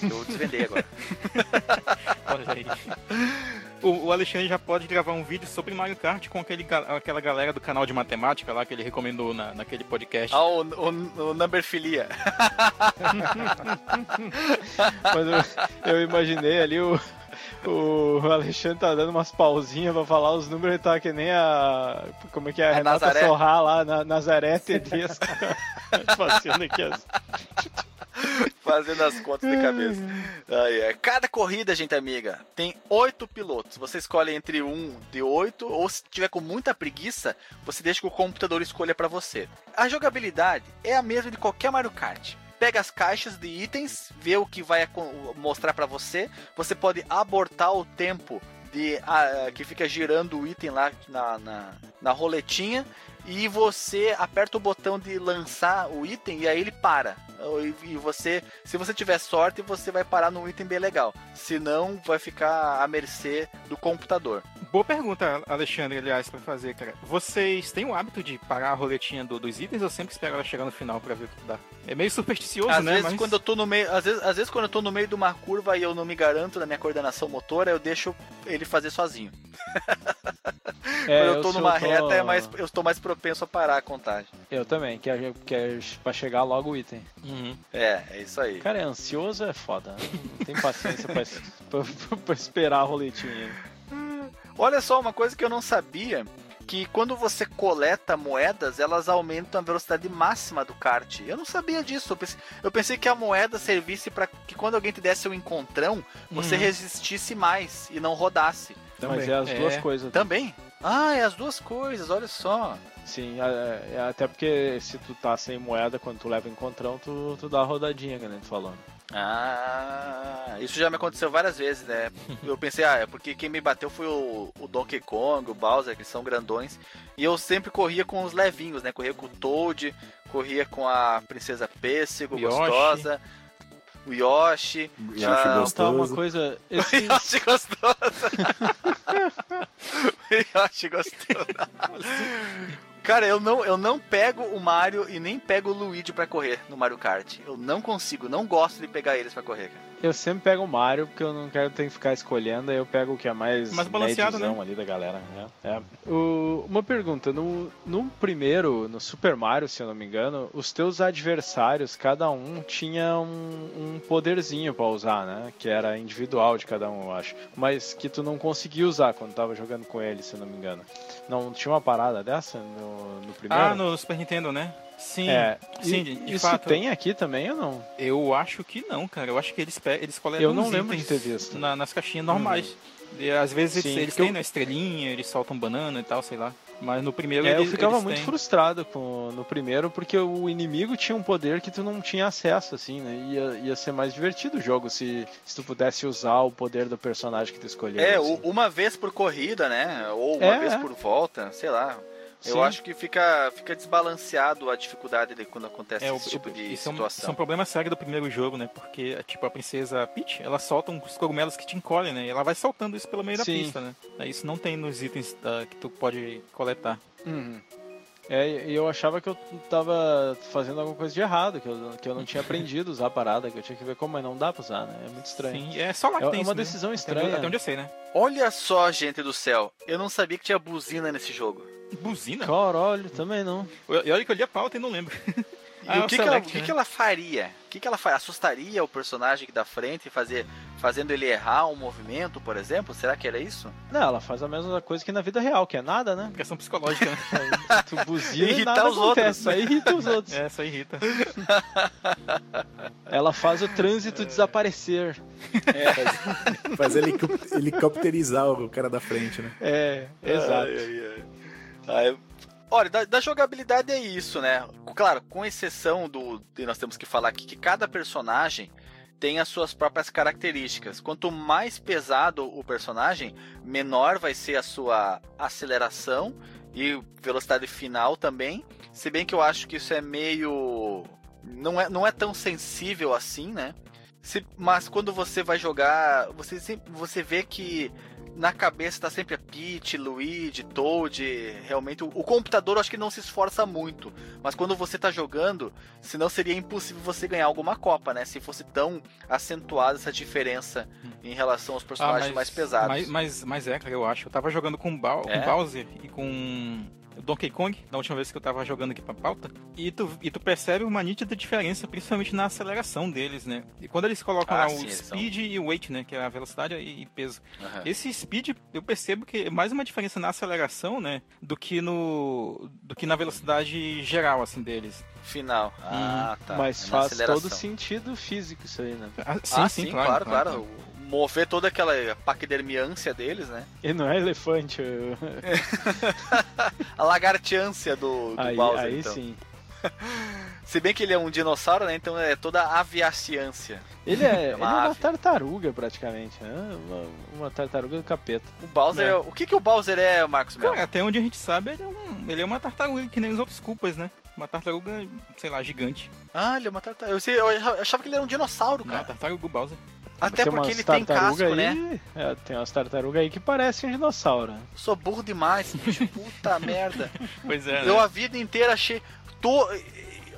Eu desvendei agora. (laughs) Olha aí. (laughs) O, o Alexandre já pode gravar um vídeo sobre Mario Kart com aquele, aquela galera do canal de matemática lá que ele recomendou na, naquele podcast. Ah, o, o, o number filia. (laughs) Mas eu, eu imaginei ali o, o Alexandre tá dando umas pausinhas pra falar os números e tá que nem a. Como é que é? A, A Renata Nazaré. Sorrar lá, na, Nazaré Tedesco. (laughs) Fazendo aqui as. (laughs) Fazendo as contas de cabeça. Ai, ai. Cada corrida, gente amiga, tem oito pilotos. Você escolhe entre um de oito, ou se tiver com muita preguiça, você deixa que o computador escolha pra você. A jogabilidade é a mesma de qualquer Mario Kart. Pega as caixas de itens, vê o que vai mostrar pra você. Você pode abortar o tempo de ah, que fica girando o item lá na, na, na roletinha e você aperta o botão de lançar o item e aí ele para. E você, se você tiver sorte, você vai parar num item bem legal. Se não, vai ficar à mercê do computador. Boa pergunta, Alexandre, aliás, pra fazer, cara. Vocês têm o hábito de parar a roletinha do- dos itens ou sempre esperam ela chegar no final pra ver o que dá? É meio supersticioso, Às né? vezes Mas- quando eu tô no meio, às vezes, às vezes quando eu tô no meio de uma curva e eu não me garanto da minha coordenação motora, eu deixo ele fazer sozinho. (laughs) É, quando eu tô se numa tô- reta, é mais, eu estou mais propenso a parar a contagem. Eu também, que é, que é pra chegar logo o item. Uhum. É, é isso aí. Cara, é ansioso é foda. né? Não tem paciência pra, (laughs) pra- pra esperar a roletinha. Olha só, uma coisa que eu não sabia, que quando você coleta moedas, elas aumentam a velocidade máxima do kart. Eu não sabia disso. Eu pensei, eu pensei que a moeda servisse para que quando alguém te desse um encontrão, você Uhum. resistisse mais e não rodasse. Também. Mas é as É. duas coisas. Também? Ah, é as duas coisas, olha só. Sim, é- é até porque se tu tá sem moeda quando tu leva encontrão, tu, tu dá a rodadinha, que a gente falou. Ah, isso já me aconteceu várias vezes, né? (laughs) Eu pensei, ah, é porque quem me bateu foi o, o Donkey Kong, o Bowser, que são grandões. E eu sempre corria com os levinhos, né? Corria com o Toad, corria com a Princesa Pêssego, Yoshi. gostosa, o Yoshi. Yoshi Ah, Não, tá uma (laughs) gostoso. coisa. O Esse, Yoshi gostosa. (laughs) o Yoshi gostoso. Cara, eu não, eu não pego o Mario e nem pego o Luigi pra correr no Mario Kart. Eu não consigo, não gosto de pegar eles pra correr, cara. Eu sempre pego o Mario porque eu não quero ter que ficar escolhendo, aí eu pego o que é mais, Mais balanceado, né? ali da galera. né? É. O- uma pergunta, no, no primeiro, no Super Mario, se eu não me engano, os teus adversários, cada um tinha um, um poderzinho pra usar, né? Que era individual de cada um, eu acho. Mas que tu não conseguia usar quando tava jogando com ele, se eu não me engano. Não tinha uma parada dessa no, no primeiro? Ah, no Super Nintendo, né? Sim, É, sim, e- de, isso fato. tem aqui também ou não? Eu acho que não, cara. Eu acho que eles, eles coletam Eu não lembro de ter visto. na- nas caixinhas normais. E, às vezes Sim, eles, eles porque eu- têm na estrelinha, eles soltam banana e tal, sei lá. Mas no primeiro É, eu eles, ficava eles muito têm. frustrado com, no primeiro, porque o inimigo tinha um poder que tu não tinha acesso, assim, né? Ia, ia ser mais divertido o jogo se, se tu pudesse usar o poder do personagem que tu escolheu. É, assim. uma vez por corrida, né? Ou uma É, vez é. por volta, sei lá. Eu Sim. acho que fica, fica desbalanceado a dificuldade de quando acontece É, o, esse tipo o- de isso, é um, situação. isso é um problema sério do primeiro jogo, né? Porque, tipo, a princesa Peach, ela solta uns cogumelos que te encolhem, né? E ela vai soltando isso pelo meio da Sim. pista, né? Isso não tem nos itens ah, que tu pode coletar. Uhum. É, e eu achava que eu tava fazendo alguma coisa de errado, que eu, que eu não tinha aprendido a usar a parada, que eu tinha que ver como, mas não dá pra usar, né? É muito estranho. Sim, é só lá que É tem uma isso, né? decisão Até estranha. onde- Até onde eu sei, né? Olha só, gente do céu. Eu não sabia que tinha buzina nesse jogo. Buzina? Caralho, também não. E olha que eu li a pauta e não lembro. (laughs) E Ah, o que, que, ela, select, o que, né? que ela faria? O que, que ela faria? Assustaria o personagem aqui da frente, fazer, fazendo ele errar um movimento, por exemplo? Será que era isso? Não, ela faz a mesma coisa que na vida real, que é nada, né? Questão psicológica, né? (laughs) Tu buzina e Irritar nada os acontece, outros. só irrita os outros. É, só irrita. (laughs) Ela faz o trânsito desaparecer. Faz helico- helicopterizar o cara da frente, né? É, exato. Ai, ai, ai. Ai, Olha, da, da jogabilidade é isso, né? Claro, com exceção do. E nós temos que falar aqui que cada personagem tem as suas próprias características. Quanto mais pesado o personagem, menor vai ser a sua aceleração e velocidade final também. Se bem que eu acho que isso é meio. Não é, não é tão sensível assim, né? Se- mas quando você vai jogar, você, você vê que na cabeça tá sempre a Peach, Luigi, Toad. Realmente, o, o computador eu acho que não se esforça muito. Mas quando você tá jogando, senão seria impossível você ganhar alguma Copa, né? Se fosse tão acentuada essa diferença em relação aos personagens mais pesados. Ah, Mas, mas, mas é, cara, eu acho. Eu tava jogando com, com É? Bowser e com Donkey Kong, da última vez que eu tava jogando aqui pra pauta, e tu, e tu percebe uma nítida diferença, principalmente na aceleração deles, né? E quando eles colocam Ah, lá sim, o eles são- speed e o weight, né? Que é a velocidade e e peso. Aham. Esse speed, eu percebo que é mais uma diferença na aceleração, né? Do que no. do que na velocidade geral, assim, deles. Final. Ah, tá. Mas É faz todo sentido físico isso aí, né? Ah, ah, sim, claro, claro, Mover toda aquela paquidermiância deles, né? E não é elefante. eu- (laughs) A lagartiância do, do Aí, Bowser, aí então. sim. (laughs) Se bem que ele é um dinossauro, né? Então é toda a aviaciência. Ele é, ele (laughs) uma é uma tartaruga, praticamente. Né? Uma, uma tartaruga do capeta. O Bowser, É. é- o que que o Bowser é, Marcos Melo? Cara, até onde a gente sabe, ele é, um, ele é uma tartaruga, que nem os outros culpas, né? Uma tartaruga, sei lá, gigante. Ah, ele é uma tartaruga. Eu, sei- eu achava que ele era um dinossauro, Não, cara. tartaruga Bowser. Até porque ele tem casco, aí, né? é, tem umas tartarugas aí que parecem um dinossauro. né? Eu sou burro demais, bicho. Puta (laughs) merda. Pois é, Eu a vida inteira achei. Tô,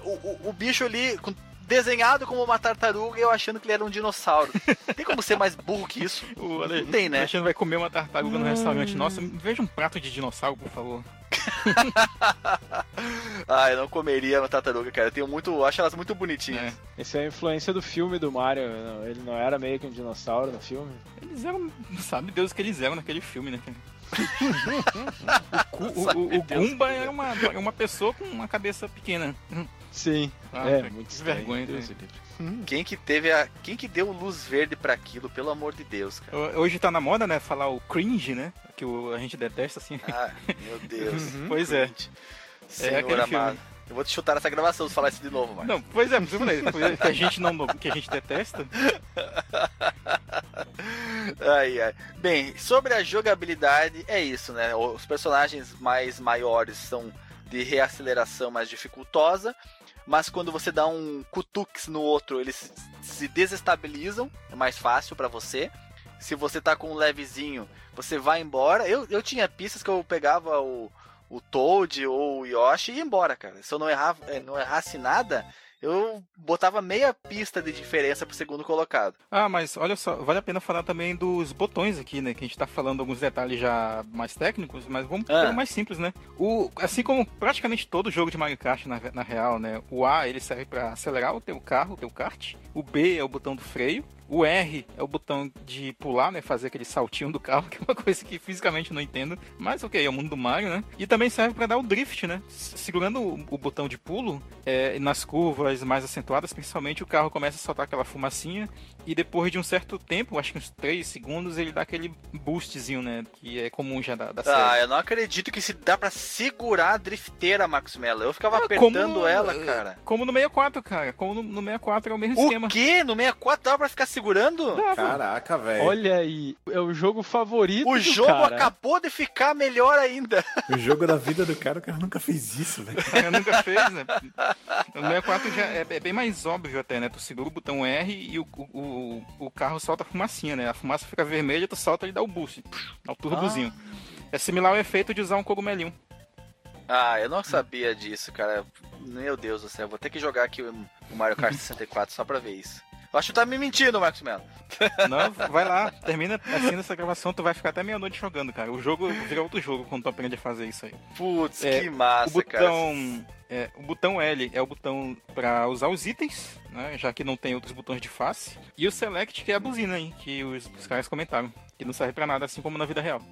o, o, o bicho ali com- desenhado como uma tartaruga e eu achando que ele era um dinossauro. (laughs) Tem como ser mais burro que isso? O Ale- Não tem, né? Alexandre vai comer uma tartaruga no restaurante. Nossa, veja um prato de dinossauro, por favor. (laughs) Ah, eu não comeria uma tartaruga, cara. Eu tenho muito. eu Acho elas muito bonitinhas. É. Essa é a influência do filme do Mario. não- Ele não era meio que um dinossauro no filme. Eles eram. Sabe Deus o que eles eram naquele filme, né? (laughs) o, o, o, o Goomba era uma, era uma pessoa com uma cabeça pequena. Sim. Ah, é, muito que vergonha, Deus né? o livre. Quem que teve a. Quem que deu luz verde pra aquilo, pelo amor de Deus, cara? Hoje tá na moda, né? Falar o cringe, né? Que o- a gente detesta, assim. Ah, meu (laughs) Deus. Pois é. Senhor aquele amado. filme. Eu vou te chutar nessa gravação se falar isso de novo, mano. Não, pois é, que a gente não. que a gente detesta. (laughs) Ai, ai. Bem, sobre a jogabilidade, é isso, né? Os personagens mais maiores são de reaceleração mais dificultosa, mas quando você dá um cutuques no outro, eles se desestabilizam, é mais fácil pra você. Se você tá com um levezinho, você vai embora. Eu, eu tinha pistas que eu pegava o, o Toad ou o Yoshi e ia embora, cara. Se eu não, errava, eh, não errasse nada, eu botava meia pista de diferença pro segundo colocado. Ah, mas olha só, vale a pena falar também dos botões aqui, né? Que a gente tá falando alguns detalhes já mais técnicos, mas vamos Ah. pelo mais simples, né? O, assim como praticamente todo jogo de Mario Kart na, na real, né? O A ele serve pra acelerar o teu carro, o teu kart. O B é o botão do freio. O R é o botão de pular, né? Fazer aquele saltinho do carro, (laughs) que é uma coisa que fisicamente não entendo. Mas ok, é o mundo do Mario, né? E também serve pra dar o drift, né? Segurando o, o botão de pulo, é, nas curvas mais acentuadas, principalmente, o carro começa a soltar aquela fumacinha. E depois de um certo tempo, acho que uns 3 segundos, ele dá aquele boostzinho, né? Que é comum já da, da série. Ah, eu não acredito que se dá pra segurar a drifteira, Max Mello. Eu ficava Ah, apertando como- ela, cara. Como no 64, cara. Como no, no 64 é o mesmo O esquema. quê? No 64 dava pra ficar segurando? Dava. Caraca, velho. Olha aí, é o jogo favorito O do jogo cara. acabou de ficar melhor ainda. O jogo da vida do cara, o cara nunca fez isso, velho. O cara nunca fez, né? No 64 já é, é bem mais óbvio até, né? Tu segura o botão R e o, o, o, o carro solta a fumacinha, né? A fumaça fica vermelha, tu solta e dá o boost. Dá o turbozinho. É similar ao efeito de usar um cogumelinho. Ah, eu não sabia disso, cara. Meu Deus do céu, vou ter que jogar aqui o o Mario Kart 64 só pra ver isso. Eu acho que tá me mentindo, Marcos Mello. (laughs) Não, vai lá, termina assim essa gravação, tu vai ficar até meia-noite jogando, cara. O jogo vira outro jogo quando tu aprende a fazer isso aí. Putz, É, que massa, o cara. botão. é, o botão L é o botão pra usar os itens, né? Já que não tem outros botões de face. E o Select, que é a buzina, hein? Que os, os caras comentaram. Que não serve pra nada, assim como na vida real.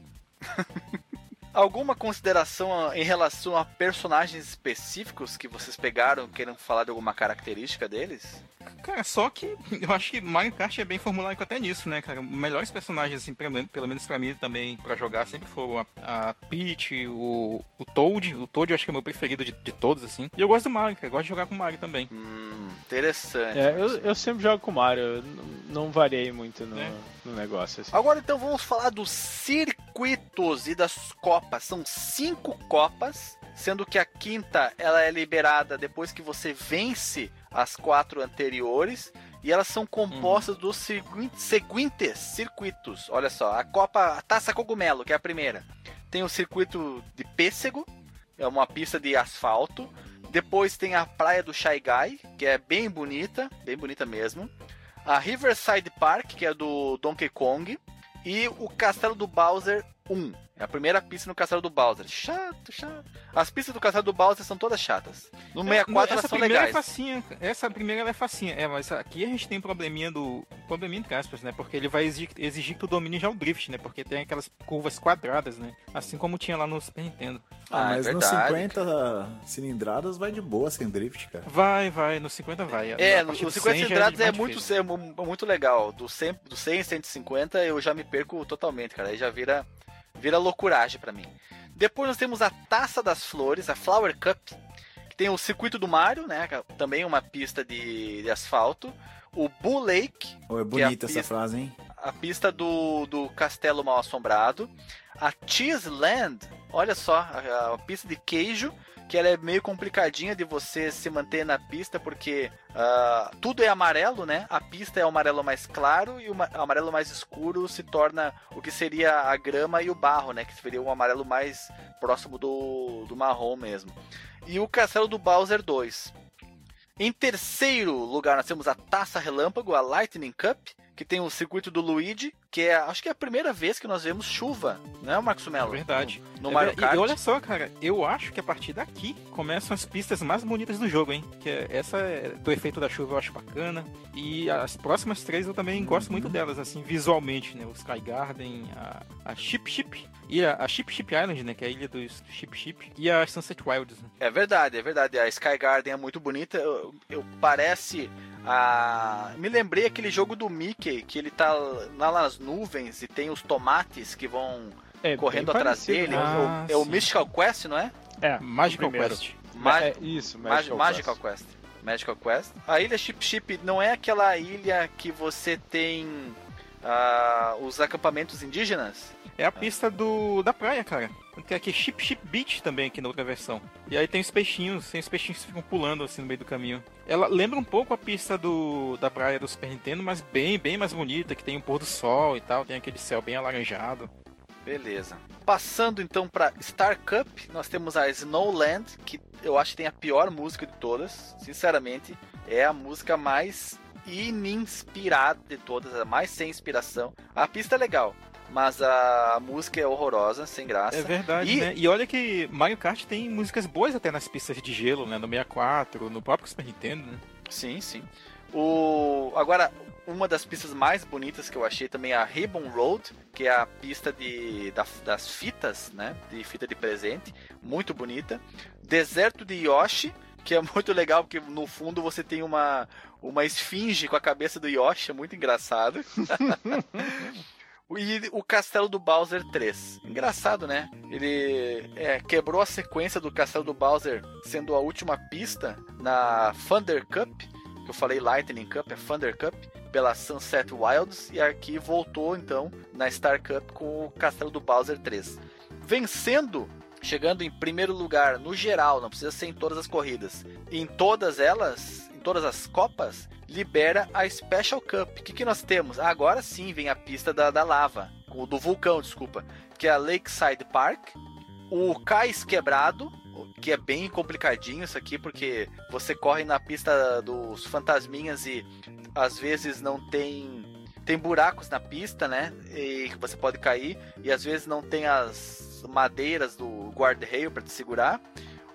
(laughs) Alguma consideração em relação a personagens específicos que vocês pegaram, queiram falar de alguma característica deles? Cara, só que eu acho que Mario Kart é bem formulaico até nisso, né, cara? Melhores personagens, assim, pelo, pelo menos pra mim também, pra jogar, sempre foram a, a Peach, o, o Toad. O Toad eu acho que é o meu preferido de, de todos, assim. E eu gosto do Mario, cara. Eu gosto de jogar com o Mario também. Hum, interessante. É, eu, eu sempre jogo com o Mario, eu n- não variei muito no, É. no negócio. Assim. Agora então vamos falar dos circuitos e das copas. São cinco copas, sendo que a quinta ela é liberada depois que você vence as quatro anteriores. E elas são compostas dos segui- seguintes circuitos. Olha só, a Copa a Taça Cogumelo, que é a primeira. Tem o circuito de pêssego, é uma pista de asfalto. Depois tem a Praia do Guy, que é bem bonita, bem bonita mesmo. A Riverside Park, que é do Donkey Kong. E o Castelo do Bowser 1. É a primeira pista no Castelo do Bowser. Chato, chato. As pistas do Castelo do Bowser são todas chatas. No 64 essa elas são primeira legais. é facinha. Essa primeira ela é facinha. É, mas aqui a gente tem um probleminha do. Probleminha entre aspas, né? Porque ele vai exigir, exigir que tu domine já o drift, né? Porque tem aquelas curvas quadradas, né? Assim como tinha lá no Super Nintendo. Ah, Ah, é mas nos verdade, 50 cilindradas vai de boa sem drift, cara. Vai, vai, no 50 vai. É, no, partir no do 50 100 já cilindrados é muito, é mu- muito legal. Do 100, do 100 150 eu já me perco totalmente, cara. Aí já vira, vira loucuragem pra mim. Depois nós temos a Taça das Flores, a Flower Cup, que tem o circuito do Mario, né? é Também uma pista de, de asfalto. O Bull Lake, Oh, é é a bonita essa pista- frase, hein? a pista do, do Castelo Mal Assombrado. A Cheese Land, olha só, a, a pista de queijo, que ela é meio complicadinha de você se manter na pista, porque ah, tudo é amarelo, né? A pista é o amarelo mais claro e o ma- amarelo mais escuro se torna o que seria a grama e o barro, né? Que seria o amarelo mais próximo do, do marrom mesmo. E o Castelo do Bowser 2. Em terceiro lugar, nós temos a Taça Relâmpago, a Lightning Cup, que tem o circuito do Luigi, que é, acho que é a primeira vez que nós vemos chuva, né, Marcos É Melo? verdade. No É Mario Kart. E olha só, cara, eu acho que a partir daqui começam as pistas mais bonitas do jogo, hein? Que é- essa é- do efeito da chuva eu acho bacana. E as próximas três eu também gosto muito delas, assim, visualmente, né? O Sky Garden, a, a Chip Chip e a, a Chip Chip Island, né? Que é a ilha dos Chip Chip. E a Sunset Wilds. Né? É verdade, é verdade. A Sky Garden é muito bonita. Eu, eu- parece a. Me lembrei aquele jogo do Mickey, que ele tá lá nas nuvens e tem os tomates que vão É, correndo atrás parecido, dele. Ah, é o, é o. Mystical Quest, não é? É, Magical. Quest. Ma- É, isso, Mag- Magical, Magical Quest. Quest. Magical Quest. A ilha Chip Chip não é aquela ilha que você tem ah, os acampamentos indígenas? É a pista do da praia, cara. Tem aqui Chip Chip Beach também aqui na outra versão. E aí tem os peixinhos, tem os peixinhos que ficam pulando assim no meio do caminho. Ela lembra um pouco a pista do da praia do Super Nintendo, mas bem, bem mais bonita, que tem o pôr do sol e tal, tem aquele céu bem alaranjado. Beleza. Passando então para Star Cup, nós temos a Snowland, que eu acho que tem a pior música de todas, sinceramente. é a música mais ininspirada de todas, a mais sem inspiração. A pista é legal, mas a música é horrorosa, sem graça. É verdade, E- né? E olha que Mario Kart tem músicas boas até nas pistas de gelo, né? No 64, no próprio Super Nintendo, né? Sim, sim. O... Agora, uma das pistas mais bonitas que eu achei também é a Ribbon Road, que é a pista de... da- das fitas, né? De fita de presente. Muito bonita. Deserto de Yoshi, que é muito legal, porque no fundo você tem uma, uma esfinge com a cabeça do Yoshi, é muito engraçado. (laughs) E o Castelo do Bowser 3. Engraçado, né? Ele é, quebrou a sequência do Castelo do Bowser sendo a última pista na Thunder Cup, que eu falei Lightning Cup, é Thunder Cup, pela Sunset Wilds, e aqui voltou então na Star Cup com o Castelo do Bowser 3. Vencendo, chegando em primeiro lugar no geral, não precisa ser em todas as corridas, em todas elas, em todas as copas, libera a Special Cup. O que, que nós temos? Ah, agora sim vem a pista da, da lava, do vulcão, desculpa, que é a Lakeside Park, o Cais Quebrado, que é bem complicadinho isso aqui, porque você corre na pista dos fantasminhas e às vezes não tem tem buracos na pista, né? E você pode cair e às vezes não tem as madeiras do guardrail para te segurar.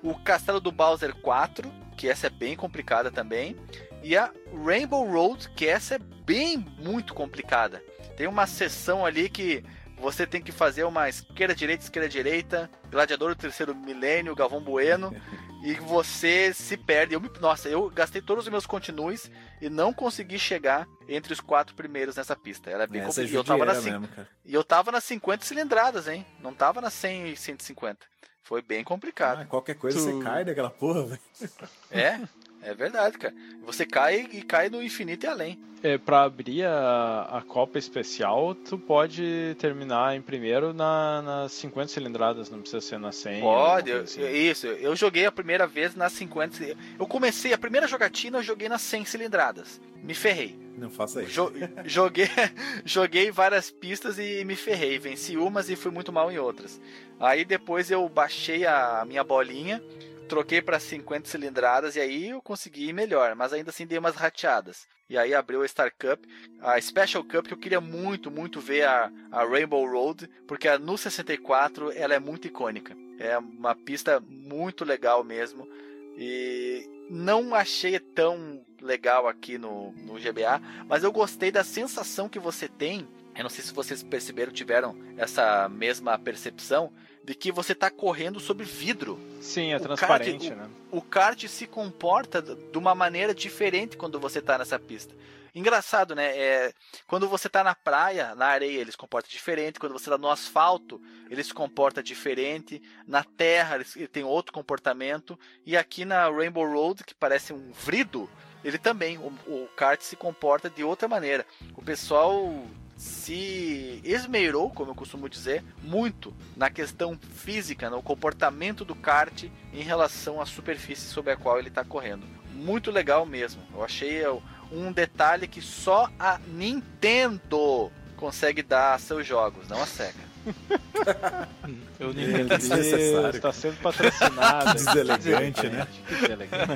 O Castelo do Bowser 4, que essa é bem complicada também, e a Rainbow Road, que essa é bem muito complicada. Tem uma seção ali que você tem que fazer uma esquerda direita esquerda direita, Gladiador do Terceiro Milênio, Galvão Bueno, (laughs) e você se perde. Eu me- nossa, eu gastei todos os meus continues e não consegui chegar entre os quatro primeiros nessa pista. Ela é bem é complicada. E eu tava na mesmo, cara. e eu tava nas 50 cilindradas, hein? Não tava nas 100 e 150. Foi bem complicado. Ah, qualquer coisa Tu- você cai daquela porra, velho. É, (laughs) é verdade, cara. Você cai e cai no infinito e além. É, pra abrir a, a Copa Especial, tu pode terminar em primeiro na, nas 50 cilindradas, não precisa ser na 100. Pode, alguma eu- assim. isso. Eu joguei a primeira vez nas 50. Eu comecei a primeira jogatina, eu joguei nas 100 cilindradas. Me ferrei. Não faça isso. Jo- (laughs) joguei, (laughs) joguei várias pistas e me ferrei. Venci umas e fui muito mal em outras. Aí depois eu baixei a minha bolinha, troquei para 50 cilindradas e aí eu consegui ir melhor, mas ainda assim dei umas rateadas. E aí abriu a Star Cup, a Special Cup que eu queria muito, muito ver a, a Rainbow Road, porque a no 64 ela é muito icônica. É uma pista muito legal mesmo. E não achei tão legal aqui no, no GBA, mas eu gostei da sensação que você tem. Eu não sei se vocês perceberam, tiveram essa mesma percepção de que você está correndo sobre vidro. Sim, é o transparente, card- né? O kart se comporta de uma maneira diferente quando você está nessa pista. Engraçado, né? É, quando você está na praia, na areia, ele se comporta diferente. Quando você está no asfalto, ele se comporta diferente. Na terra, ele, ele tem outro comportamento. E aqui na Rainbow Road, que parece um vrido, ele também, o, o kart se comporta de outra maneira. O pessoal se esmerou, como eu costumo dizer, muito na questão física, no comportamento do kart em relação à superfície sobre a qual ele está correndo. Muito legal mesmo. Eu achei é, um detalhe que só a Nintendo consegue dar a seus jogos, não a Sega. (laughs) Eu nem Meu Meu Desnecessário. Deus, tá sendo patrocinado. Deselegante, né? (laughs) Deselegante.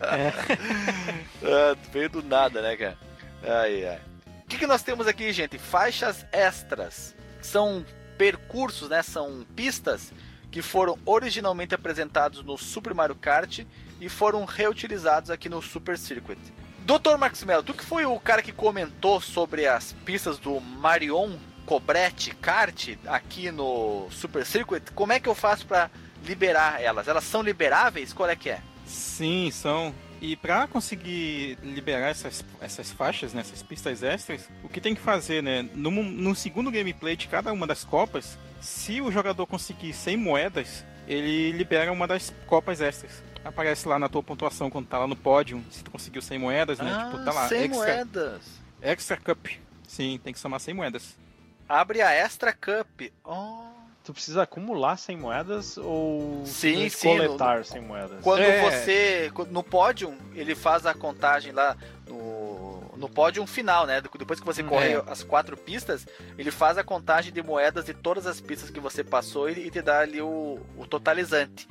(laughs) Ah, veio do nada, né, cara? Ai, ai. Que, que nós temos aqui, gente? Faixas extras. São percursos, né? São pistas que foram originalmente apresentados no Super Mario Kart e foram reutilizados aqui no Super Circuit. Dr. Marcos Mello, tu que foi o cara que comentou sobre as pistas do Marion Cobretti Kart aqui no Super Circuit, como é que eu faço para liberar elas? Elas são liberáveis? Qual é que é? Sim, são. E para conseguir liberar essas, essas faixas, né, essas pistas extras, o que tem que fazer, né? No, no segundo gameplay de cada uma das copas, se o jogador conseguir 100 moedas, ele libera uma das copas extras. Aparece lá na tua pontuação quando tá lá no pódio, se tu conseguiu 100 moedas, né? tipo, tá lá, 100 extra, moedas. extra Cup. Sim, tem que somar 100 moedas. Abre a Extra Cup. Oh. Tu precisa acumular 100 moedas ou Sim, sim, coletar no- 100 moedas? Quando É. você. No pódio, ele faz a contagem lá no, no pódio final, né? Depois que você Hum, corre é. as quatro pistas, ele faz a contagem de moedas de todas as pistas que você passou e, e te dá ali o, o totalizante.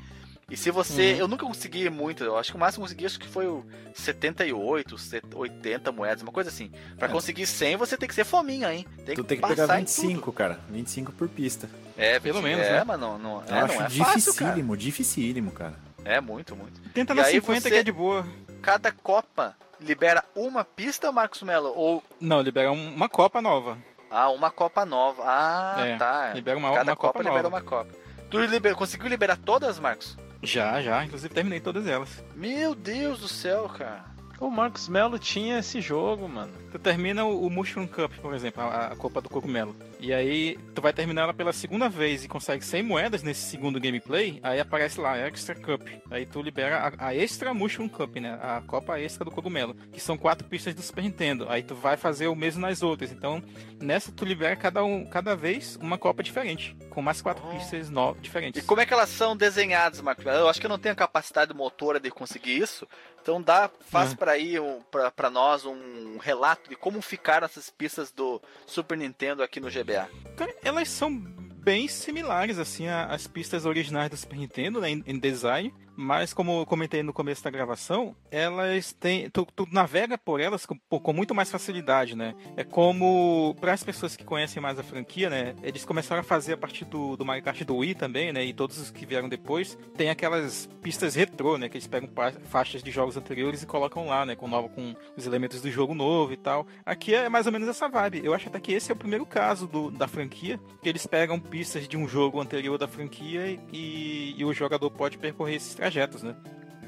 E se você. Eu nunca consegui muito, eu acho que o máximo que consegui acho que foi o 78, 80 moedas, uma coisa assim. Pra É. conseguir 100, você tem que ser fominha, hein? Tem Tu tem que pegar em 25, cara. 25 por pista. É, Pelo 25, menos, É, né? mas não, não, Eu é, acho não é fácil, cara. dificílimo, dificílimo, cara. É muito, muito. Tenta E na aí 50 você- que é de boa. Cada Copa libera uma pista, Marcos Melo? Ou. Não, libera um- uma Copa nova. Ah, uma Copa nova. Ah, É, tá. libera uma- Cada uma Copa, Copa libera uma Copa. Tu liber- conseguiu liberar todas, Marcos? Já, já. Inclusive terminei todas elas. Meu Deus do céu, cara. O Marcos Melo tinha esse jogo, mano. Tu termina o, Mushroom Cup, por exemplo, a, a Copa do Cogumelo. E aí, tu vai terminar ela pela segunda vez e consegue 100 moedas nesse segundo gameplay, aí aparece lá, Extra Cup. Aí tu libera a, a Extra Mushroom Cup, né? A Copa Extra do Cogumelo, que são quatro pistas do Super Nintendo. Aí tu vai fazer o mesmo nas outras. Então, nessa tu libera cada, um, cada vez uma Copa diferente, com mais quatro Oh. pistas no, diferentes. E como é que elas são desenhadas, Marcos? Eu acho que eu não tenho a capacidade motora de conseguir isso. Então dá, faz É. pra aí um, pra nós um relato de como ficaram essas pistas do Super Nintendo aqui no GBA. Cara, elas são bem similares, assim, às pistas originais do Super Nintendo, né, em design. Mas, como eu comentei no começo da gravação, elas têm. Tu, tu navega por elas com, com muito mais facilidade, né? É como. Para as pessoas que conhecem mais a franquia, né? Eles começaram a fazer a partir do, do Mario Kart do Wii também, né? E todos os que vieram depois. Tem aquelas pistas retrô, né? Que eles pegam faixas de jogos anteriores e colocam lá, né? Com, nova, com os elementos do jogo novo e tal. Aqui é mais ou menos essa vibe. Eu acho até que esse é o primeiro caso do, da franquia, que eles pegam pistas de um jogo anterior da franquia e, e o jogador pode percorrer esses trajetos, né?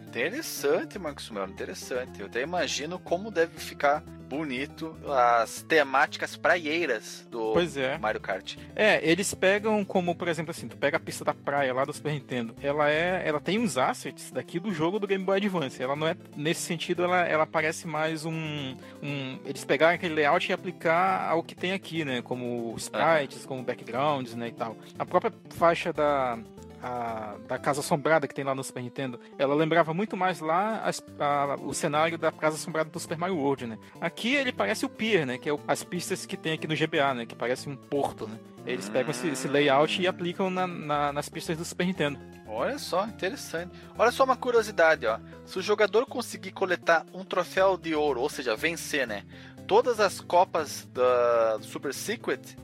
Interessante, Marcos Melo, interessante. Eu até imagino como deve ficar bonito as temáticas praieiras do é. Mario Kart. É, eles pegam como, por exemplo, assim, tu pega a pista da praia lá do Super Nintendo, ela é, ela tem uns assets daqui do jogo do Game Boy Advance. Ela não é nesse sentido, ela, ela parece mais um, um, eles pegaram aquele layout e aplicar ao que tem aqui, né, como sprites, como backgrounds, né, e tal. A própria faixa da a- da Casa Assombrada que tem lá no Super Nintendo, ela lembrava muito mais lá as- a- o cenário da Casa Assombrada do Super Mario World, né? Aqui ele parece o Pier, né? Que é o- as pistas que tem aqui no GBA, né? Que parece um porto, né? Eles pegam esse, esse layout e aplicam na- na- nas pistas do Super Nintendo. Olha só, interessante. Olha só uma curiosidade, ó. Se o jogador conseguir coletar um troféu de ouro, ou seja, vencer, né? Todas as copas da Super Secret,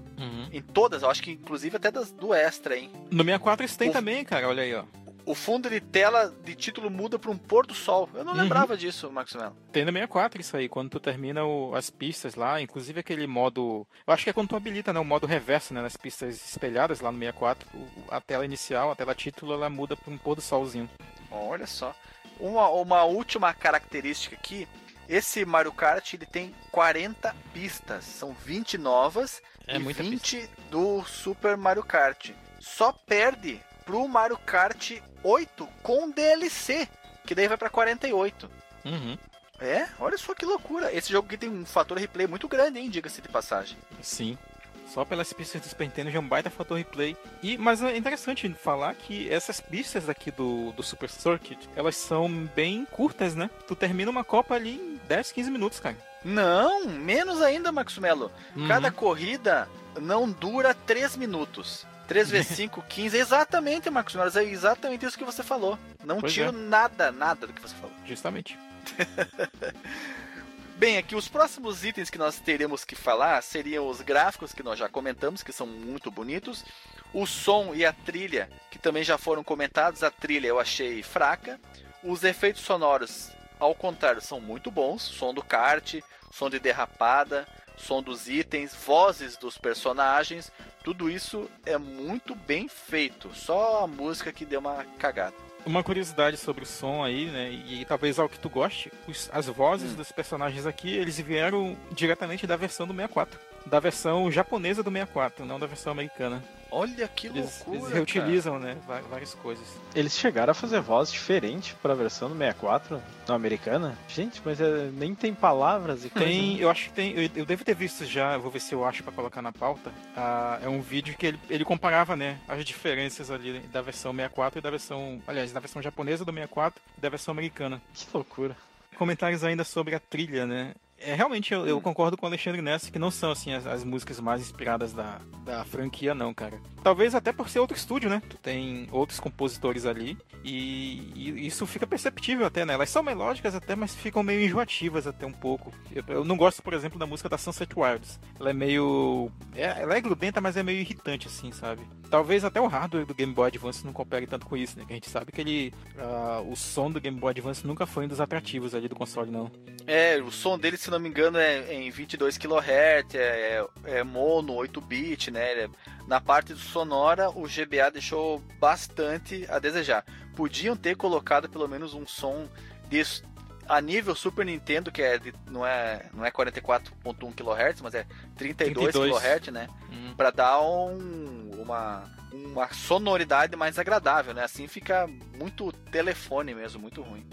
em todas, eu acho que inclusive até das, do Extra, hein? No 64 isso tem O- também, cara, olha aí, ó. O fundo de tela de título muda para um pôr do sol. Eu não Uhum. lembrava disso, Melo. Tem no 64 isso aí, quando tu termina o- as pistas lá, inclusive aquele modo. Eu acho que é quando tu habilita, né? O modo reverso, né? Nas pistas espelhadas lá no 64, o- a tela inicial, a tela título, ela muda pra um pôr do solzinho. Olha só. Uma, uma última característica aqui. Esse Mario Kart ele tem 40 pistas. São 20 novas É e muita 20 do Super Mario Kart. Só perde pro Mario Kart 8 com DLC, que daí vai pra 48. Uhum. É, olha só que loucura. Esse jogo aqui tem um fator replay muito grande, hein? Diga-se de passagem. Sim. Só pelas pistas do Super Nintendo já é um baita fator replay. E, mas é interessante falar que essas pistas aqui do, do Super Circuit, elas são bem curtas, né? Tu termina uma Copa ali em 10, 15 minutos, cara. Não, menos ainda, Marcos Melo. Uhum. Cada corrida não dura 3 minutos. 3 vezes (laughs) 5, 15. Exatamente, Marcos Melo. É exatamente isso que você falou. Não Pois tiro é. nada, nada do que você falou. Justamente. (laughs) Bem, aqui os próximos itens que nós teremos que falar seriam os gráficos que nós já comentamos, que são muito bonitos, o som e a trilha, que também já foram comentados. A trilha eu achei fraca. Os efeitos sonoros, ao contrário, são muito bons. Som do kart, som de derrapada, som dos itens, vozes dos personagens, tudo isso é muito bem feito. Só a música que deu uma cagada. Uma curiosidade sobre o som aí, né? E, talvez algo que tu goste, os- as vozes dos personagens aqui, eles vieram diretamente da versão do 64. Da versão japonesa do 64, não da versão americana. Olha que Eles, loucura. eles reutilizam, né? va- Várias coisas. Eles chegaram a fazer voz diferente pra versão do 64, não americana? Gente, mas é- nem tem palavras e Tem, coisa. eu acho que tem, eu, eu devo ter visto já, eu vou ver se eu acho pra colocar na pauta. Ah, é um vídeo que ele, ele comparava, né, as diferenças ali da versão 64 e da versão, aliás, da versão japonesa do 64 e da versão americana. Que loucura. Comentários ainda sobre a trilha, né? É, realmente eu, eu hum. concordo com o Alexandre nessa que não são assim as, as, músicas mais inspiradas da, da franquia, não, cara. Talvez até por ser outro estúdio, né? Tu tem outros compositores ali e, e isso fica perceptível até, né? Elas são melódicas até, mas ficam meio enjoativas até um pouco. Eu, eu não gosto, por exemplo, da música da Sunset Wilds. Ela é meio. É, ela é grudenta, mas é meio irritante, assim, sabe? Talvez até o hardware do Game Boy Advance não coopere tanto com isso, né? Que a gente sabe que ele. Uh, o som do Game Boy Advance nunca foi um dos atrativos ali do console, não. É, o som dele, se não me engano, é em 22 kHz, é, é mono, 8-bit, né? É, na parte sonora, o GBA deixou bastante a desejar. Podiam ter colocado pelo menos um som disso a nível Super Nintendo, que é de, não é não é 44.1 kHz, mas é 32, 32. kHz, né? Hum. Para dar um, uma uma sonoridade mais agradável, né? Assim fica muito telefone mesmo, muito ruim.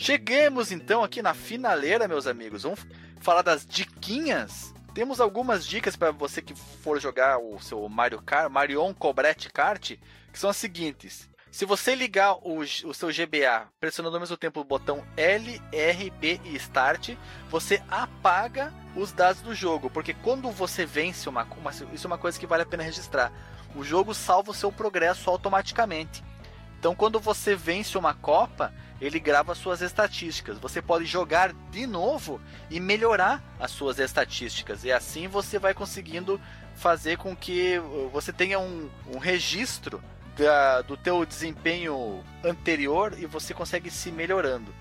Chegamos então aqui na finaleira, meus amigos. Vamos falar das diquinhas. Temos algumas dicas para você que for jogar o seu Mario Kart, Marion Cobret Kart, que são as seguintes. Se você ligar o, o, seu GBA pressionando ao mesmo tempo o botão L, R, B e Start, você apaga os dados do jogo, porque quando você vence uma, uma isso é uma coisa que vale a pena registrar. O jogo salva o seu progresso automaticamente. Então, quando você vence uma Copa, ele grava suas estatísticas. Você pode jogar de novo e melhorar as suas estatísticas. E assim você vai conseguindo fazer com que você tenha um, um registro da, do teu desempenho anterior e você consegue se melhorando.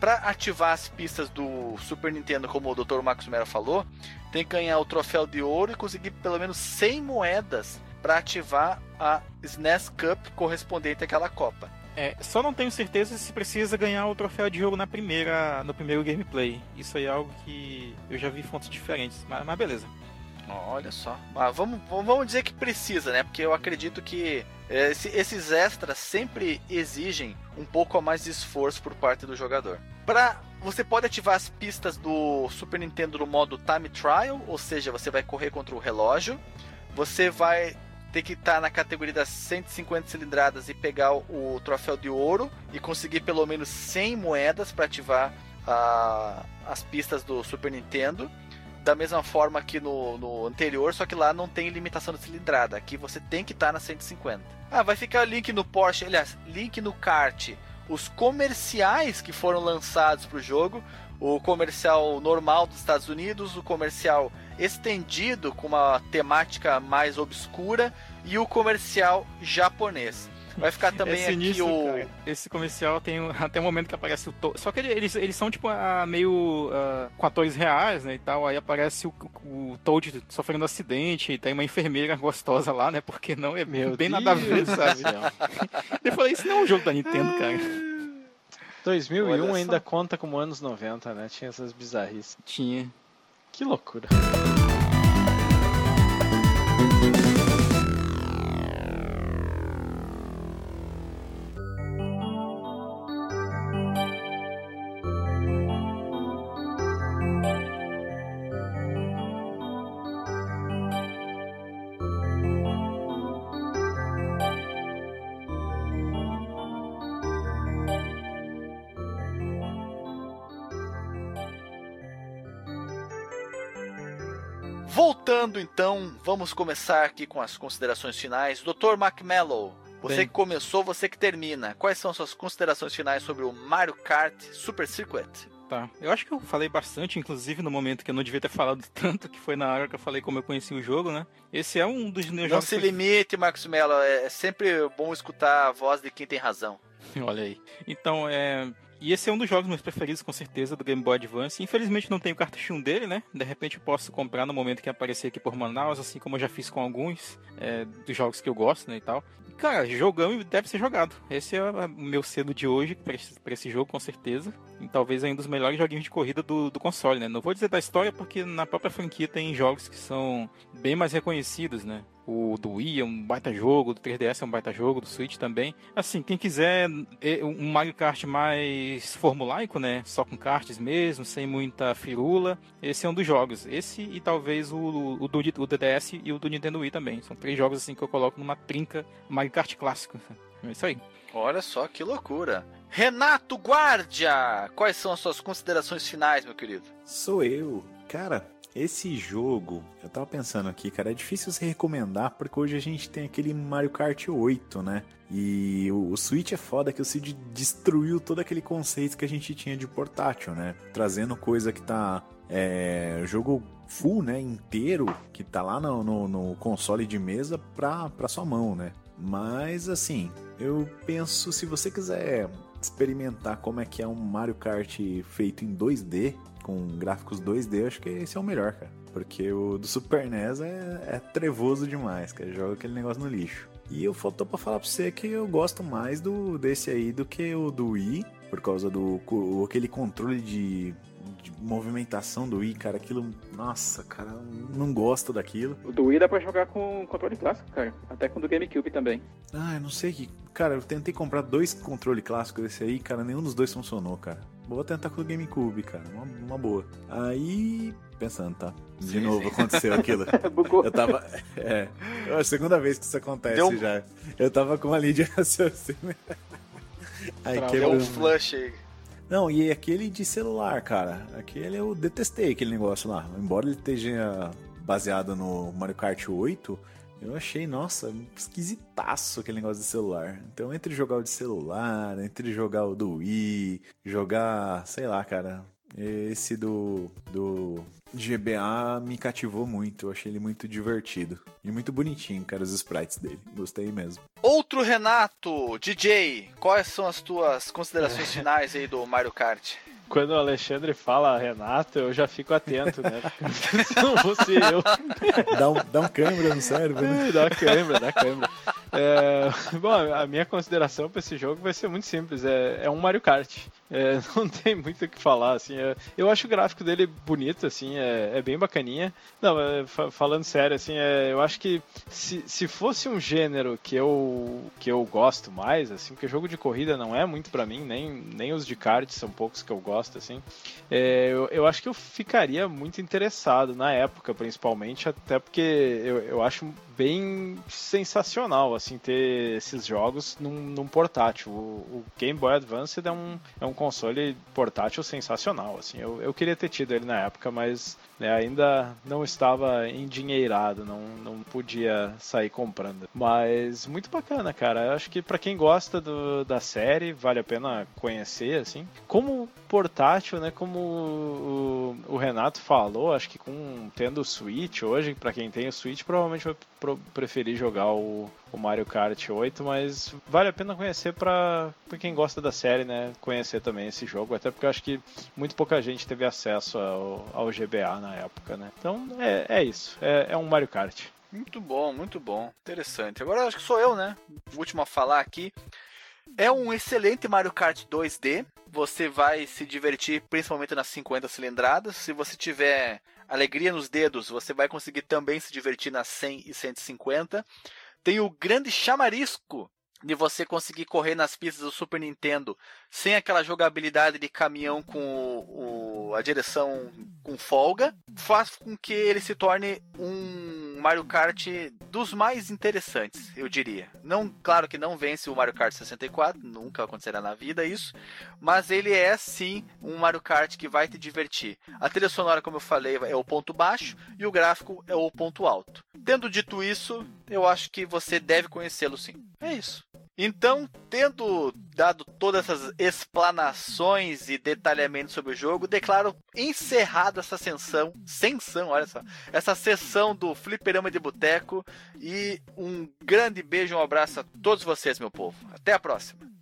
Para ativar as pistas do Super Nintendo, como o Dr. Marcos Mera falou, tem que ganhar o troféu de ouro e conseguir pelo menos 100 moedas para ativar a SNES Cup correspondente àquela Copa. É, só não tenho certeza se precisa ganhar o troféu de jogo na primeira, no primeiro gameplay. Isso aí é algo que eu já vi fontes diferentes, mas, mas beleza. Olha só. Mas vamos, vamos dizer que precisa, né? Porque eu acredito que esse, esses extras sempre exigem um pouco a mais de esforço por parte do jogador. Pra, você pode ativar as pistas do Super Nintendo no modo Time Trial, ou seja, você vai correr contra o relógio. Você vai ter que estar tá na categoria das 150 cilindradas e pegar o, troféu de ouro e conseguir pelo menos 100 moedas para ativar a, as pistas do Super Nintendo. Da mesma forma que no, no, anterior, só que lá não tem limitação de cilindrada. Aqui você tem que estar tá na 150. Ah, vai ficar link no Porsche, aliás, link no kart. Os comerciais que foram lançados para o jogo, o comercial normal dos Estados Unidos, o comercial estendido com uma temática mais obscura e o comercial japonês. Vai ficar (laughs) também é aqui o. Cara. Esse comercial tem (laughs) até o momento que aparece o Toad. Só que eles, eles são tipo meio uh, com atores reais, né? E tal. Aí aparece o, o Toad sofrendo um acidente e tem uma enfermeira (laughs) gostosa lá, né? Porque não é Meu bem Deus nada a ver, sabe? Eu falei, isso não é um jogo da Nintendo, cara. 2001 ainda conta como anos 90, né? Tinha essas bizarrices. Tinha. Que loucura. Então, vamos começar aqui com as considerações finais. Dr. McMellow, você Bem. que começou, você que termina. Quais são suas considerações finais sobre o Mario Kart Super Circuit? Tá. Eu acho que eu falei bastante, inclusive no momento que eu não devia ter falado (laughs) tanto, que foi na hora que eu falei como eu conheci o jogo, né? Esse é um dos meus Não se limite, Marcos Mello. É sempre bom escutar a voz de quem tem razão. (laughs) Olha aí. Então, é, e esse é um dos jogos meus preferidos, com certeza, do Game Boy Advance. Infelizmente não tenho cartuchinho dele, né? De repente eu posso comprar no momento que aparecer aqui por Manaus, assim como eu já fiz com alguns é, dos jogos que eu gosto, né, e tal. Cara, jogão deve ser jogado. Esse é o meu cedo de hoje para esse, esse, jogo, com certeza. E talvez ainda um dos melhores joguinhos de corrida do, do console, né? Não vou dizer da história, porque na própria franquia tem jogos que são bem mais reconhecidos, né? O do Wii é um baita jogo, do 3DS é um baita jogo, do Switch também. Assim, quem quiser é, um Mario Kart mais formulaico, né? Só com karts mesmo, sem muita firula, esse é um dos jogos. Esse e talvez o, o, do, o DDS e o do Nintendo Wii também. São três jogos assim que eu coloco numa trinca Mario Kart clássico. É isso aí. Olha só que loucura. Renato Guardia, quais são as suas considerações finais, meu querido? Sou eu. Cara, esse jogo, eu tava pensando aqui, cara, é difícil se recomendar porque hoje a gente tem aquele Mario Kart 8, né? E o, o Switch é foda que o Switch destruiu todo aquele conceito que a gente tinha de portátil, né? Trazendo coisa que tá. É, jogo full, né? Inteiro, que tá lá no, no, no console de mesa pra, pra sua mão, né? Mas assim, eu penso, se você quiser experimentar como é que é um Mario Kart feito em 2D, com gráficos 2D, eu acho que esse é o melhor, cara. Porque o do Super NES é, é trevoso demais, cara. Joga aquele negócio no lixo. E eu faltou pra falar pra você que eu gosto mais do desse aí do que o do Wii, por causa do aquele controle de, de movimentação do Wii, cara. Aquilo, nossa, cara, não gosto daquilo. O do Wii dá pra jogar com controle clássico, cara. Até com o do GameCube também. Ah, eu não sei que. Cara, eu tentei comprar dois controles clássicos desse aí, cara, nenhum dos dois funcionou, cara. Vou tentar com o GameCube, cara. Uma, uma boa. Aí. Pensando, tá? De sim, novo sim. aconteceu aquilo. (laughs) eu tava. É. É a segunda vez que isso acontece Deu... já. Eu tava com uma linha de raciocínio. (laughs) Aí quebrou. Deu um flush aí. Não, e aquele de celular, cara. Aquele eu detestei aquele negócio lá. Embora ele esteja baseado no Mario Kart 8, eu achei, nossa, esquisitaço aquele negócio de celular. Então, entre jogar o de celular, entre jogar o do Wii, jogar, sei lá, cara, esse do, do GBA me cativou muito. Eu achei ele muito divertido. E muito bonitinho, cara, os sprites dele. Gostei mesmo. Outro Renato, DJ, quais são as tuas considerações (laughs) finais aí do Mario Kart? Quando o Alexandre fala Renato, eu já fico atento, né? (laughs) Não fosse eu. Dá um, dá um câimbra no cérebro, né? (laughs) Dá câimbra, dá câimbra. É, bom, a minha consideração para esse jogo vai ser muito simples. É, é um Mario Kart. É, (laughs) não tem muito o que falar, assim. É, eu acho o gráfico dele bonito, assim, é, é bem bacaninha. Não, é, falando sério, assim, é, eu acho que se, se fosse um gênero que eu, que eu gosto mais, assim, porque jogo de corrida não é muito para mim, nem, nem os de kart são poucos que eu gosto, assim, eu, eu acho que eu ficaria muito interessado na época, principalmente, até porque eu, eu acho bem sensacional, assim, ter esses jogos num, num portátil. O, o, Game Boy Advance é um, é um console portátil sensacional, assim. Eu, eu queria ter tido ele na época, mas né, ainda não estava endinheirado, não, não podia sair comprando. Mas muito bacana, cara. Eu acho que para quem gosta do, da série, vale a pena conhecer, assim. Como portátil, né, como o, o Renato falou, acho que com tendo o Switch hoje, para quem tem o Switch, provavelmente vai preferir jogar o, o Mario Kart 8, mas vale a pena conhecer para quem gosta da série, né? Conhecer também esse jogo, até porque eu acho que muito pouca gente teve acesso ao, ao GBA na época, né? Então é, é isso, é, é um Mario Kart. Muito bom, muito bom. Interessante. Agora acho que sou eu, né? O último a falar aqui. É um excelente Mario Kart 2D. Você vai se divertir principalmente nas 50 cilindradas. Se você tiver alegria nos dedos, você vai conseguir também se divertir nas 100 e 150. Tem o grande chamarisco de você conseguir correr nas pistas do Super Nintendo sem aquela jogabilidade de caminhão com o, o, a direção com folga, faz com que ele se torne um Mario Kart dos mais interessantes, eu diria. Não, claro que não vence o Mario Kart 64, nunca acontecerá na vida isso, mas ele é sim um Mario Kart que vai te divertir. A trilha sonora, como eu falei, é o ponto baixo e o gráfico é o ponto alto. Tendo dito isso, eu acho que você deve conhecê-lo sim. É isso. Então, tendo dado todas essas explanações e detalhamentos sobre o jogo, declaro encerrada essa sessão, sessão, olha só, essa sessão do Fliperama de Boteco e um grande beijo, um abraço a todos vocês, meu povo. Até a próxima.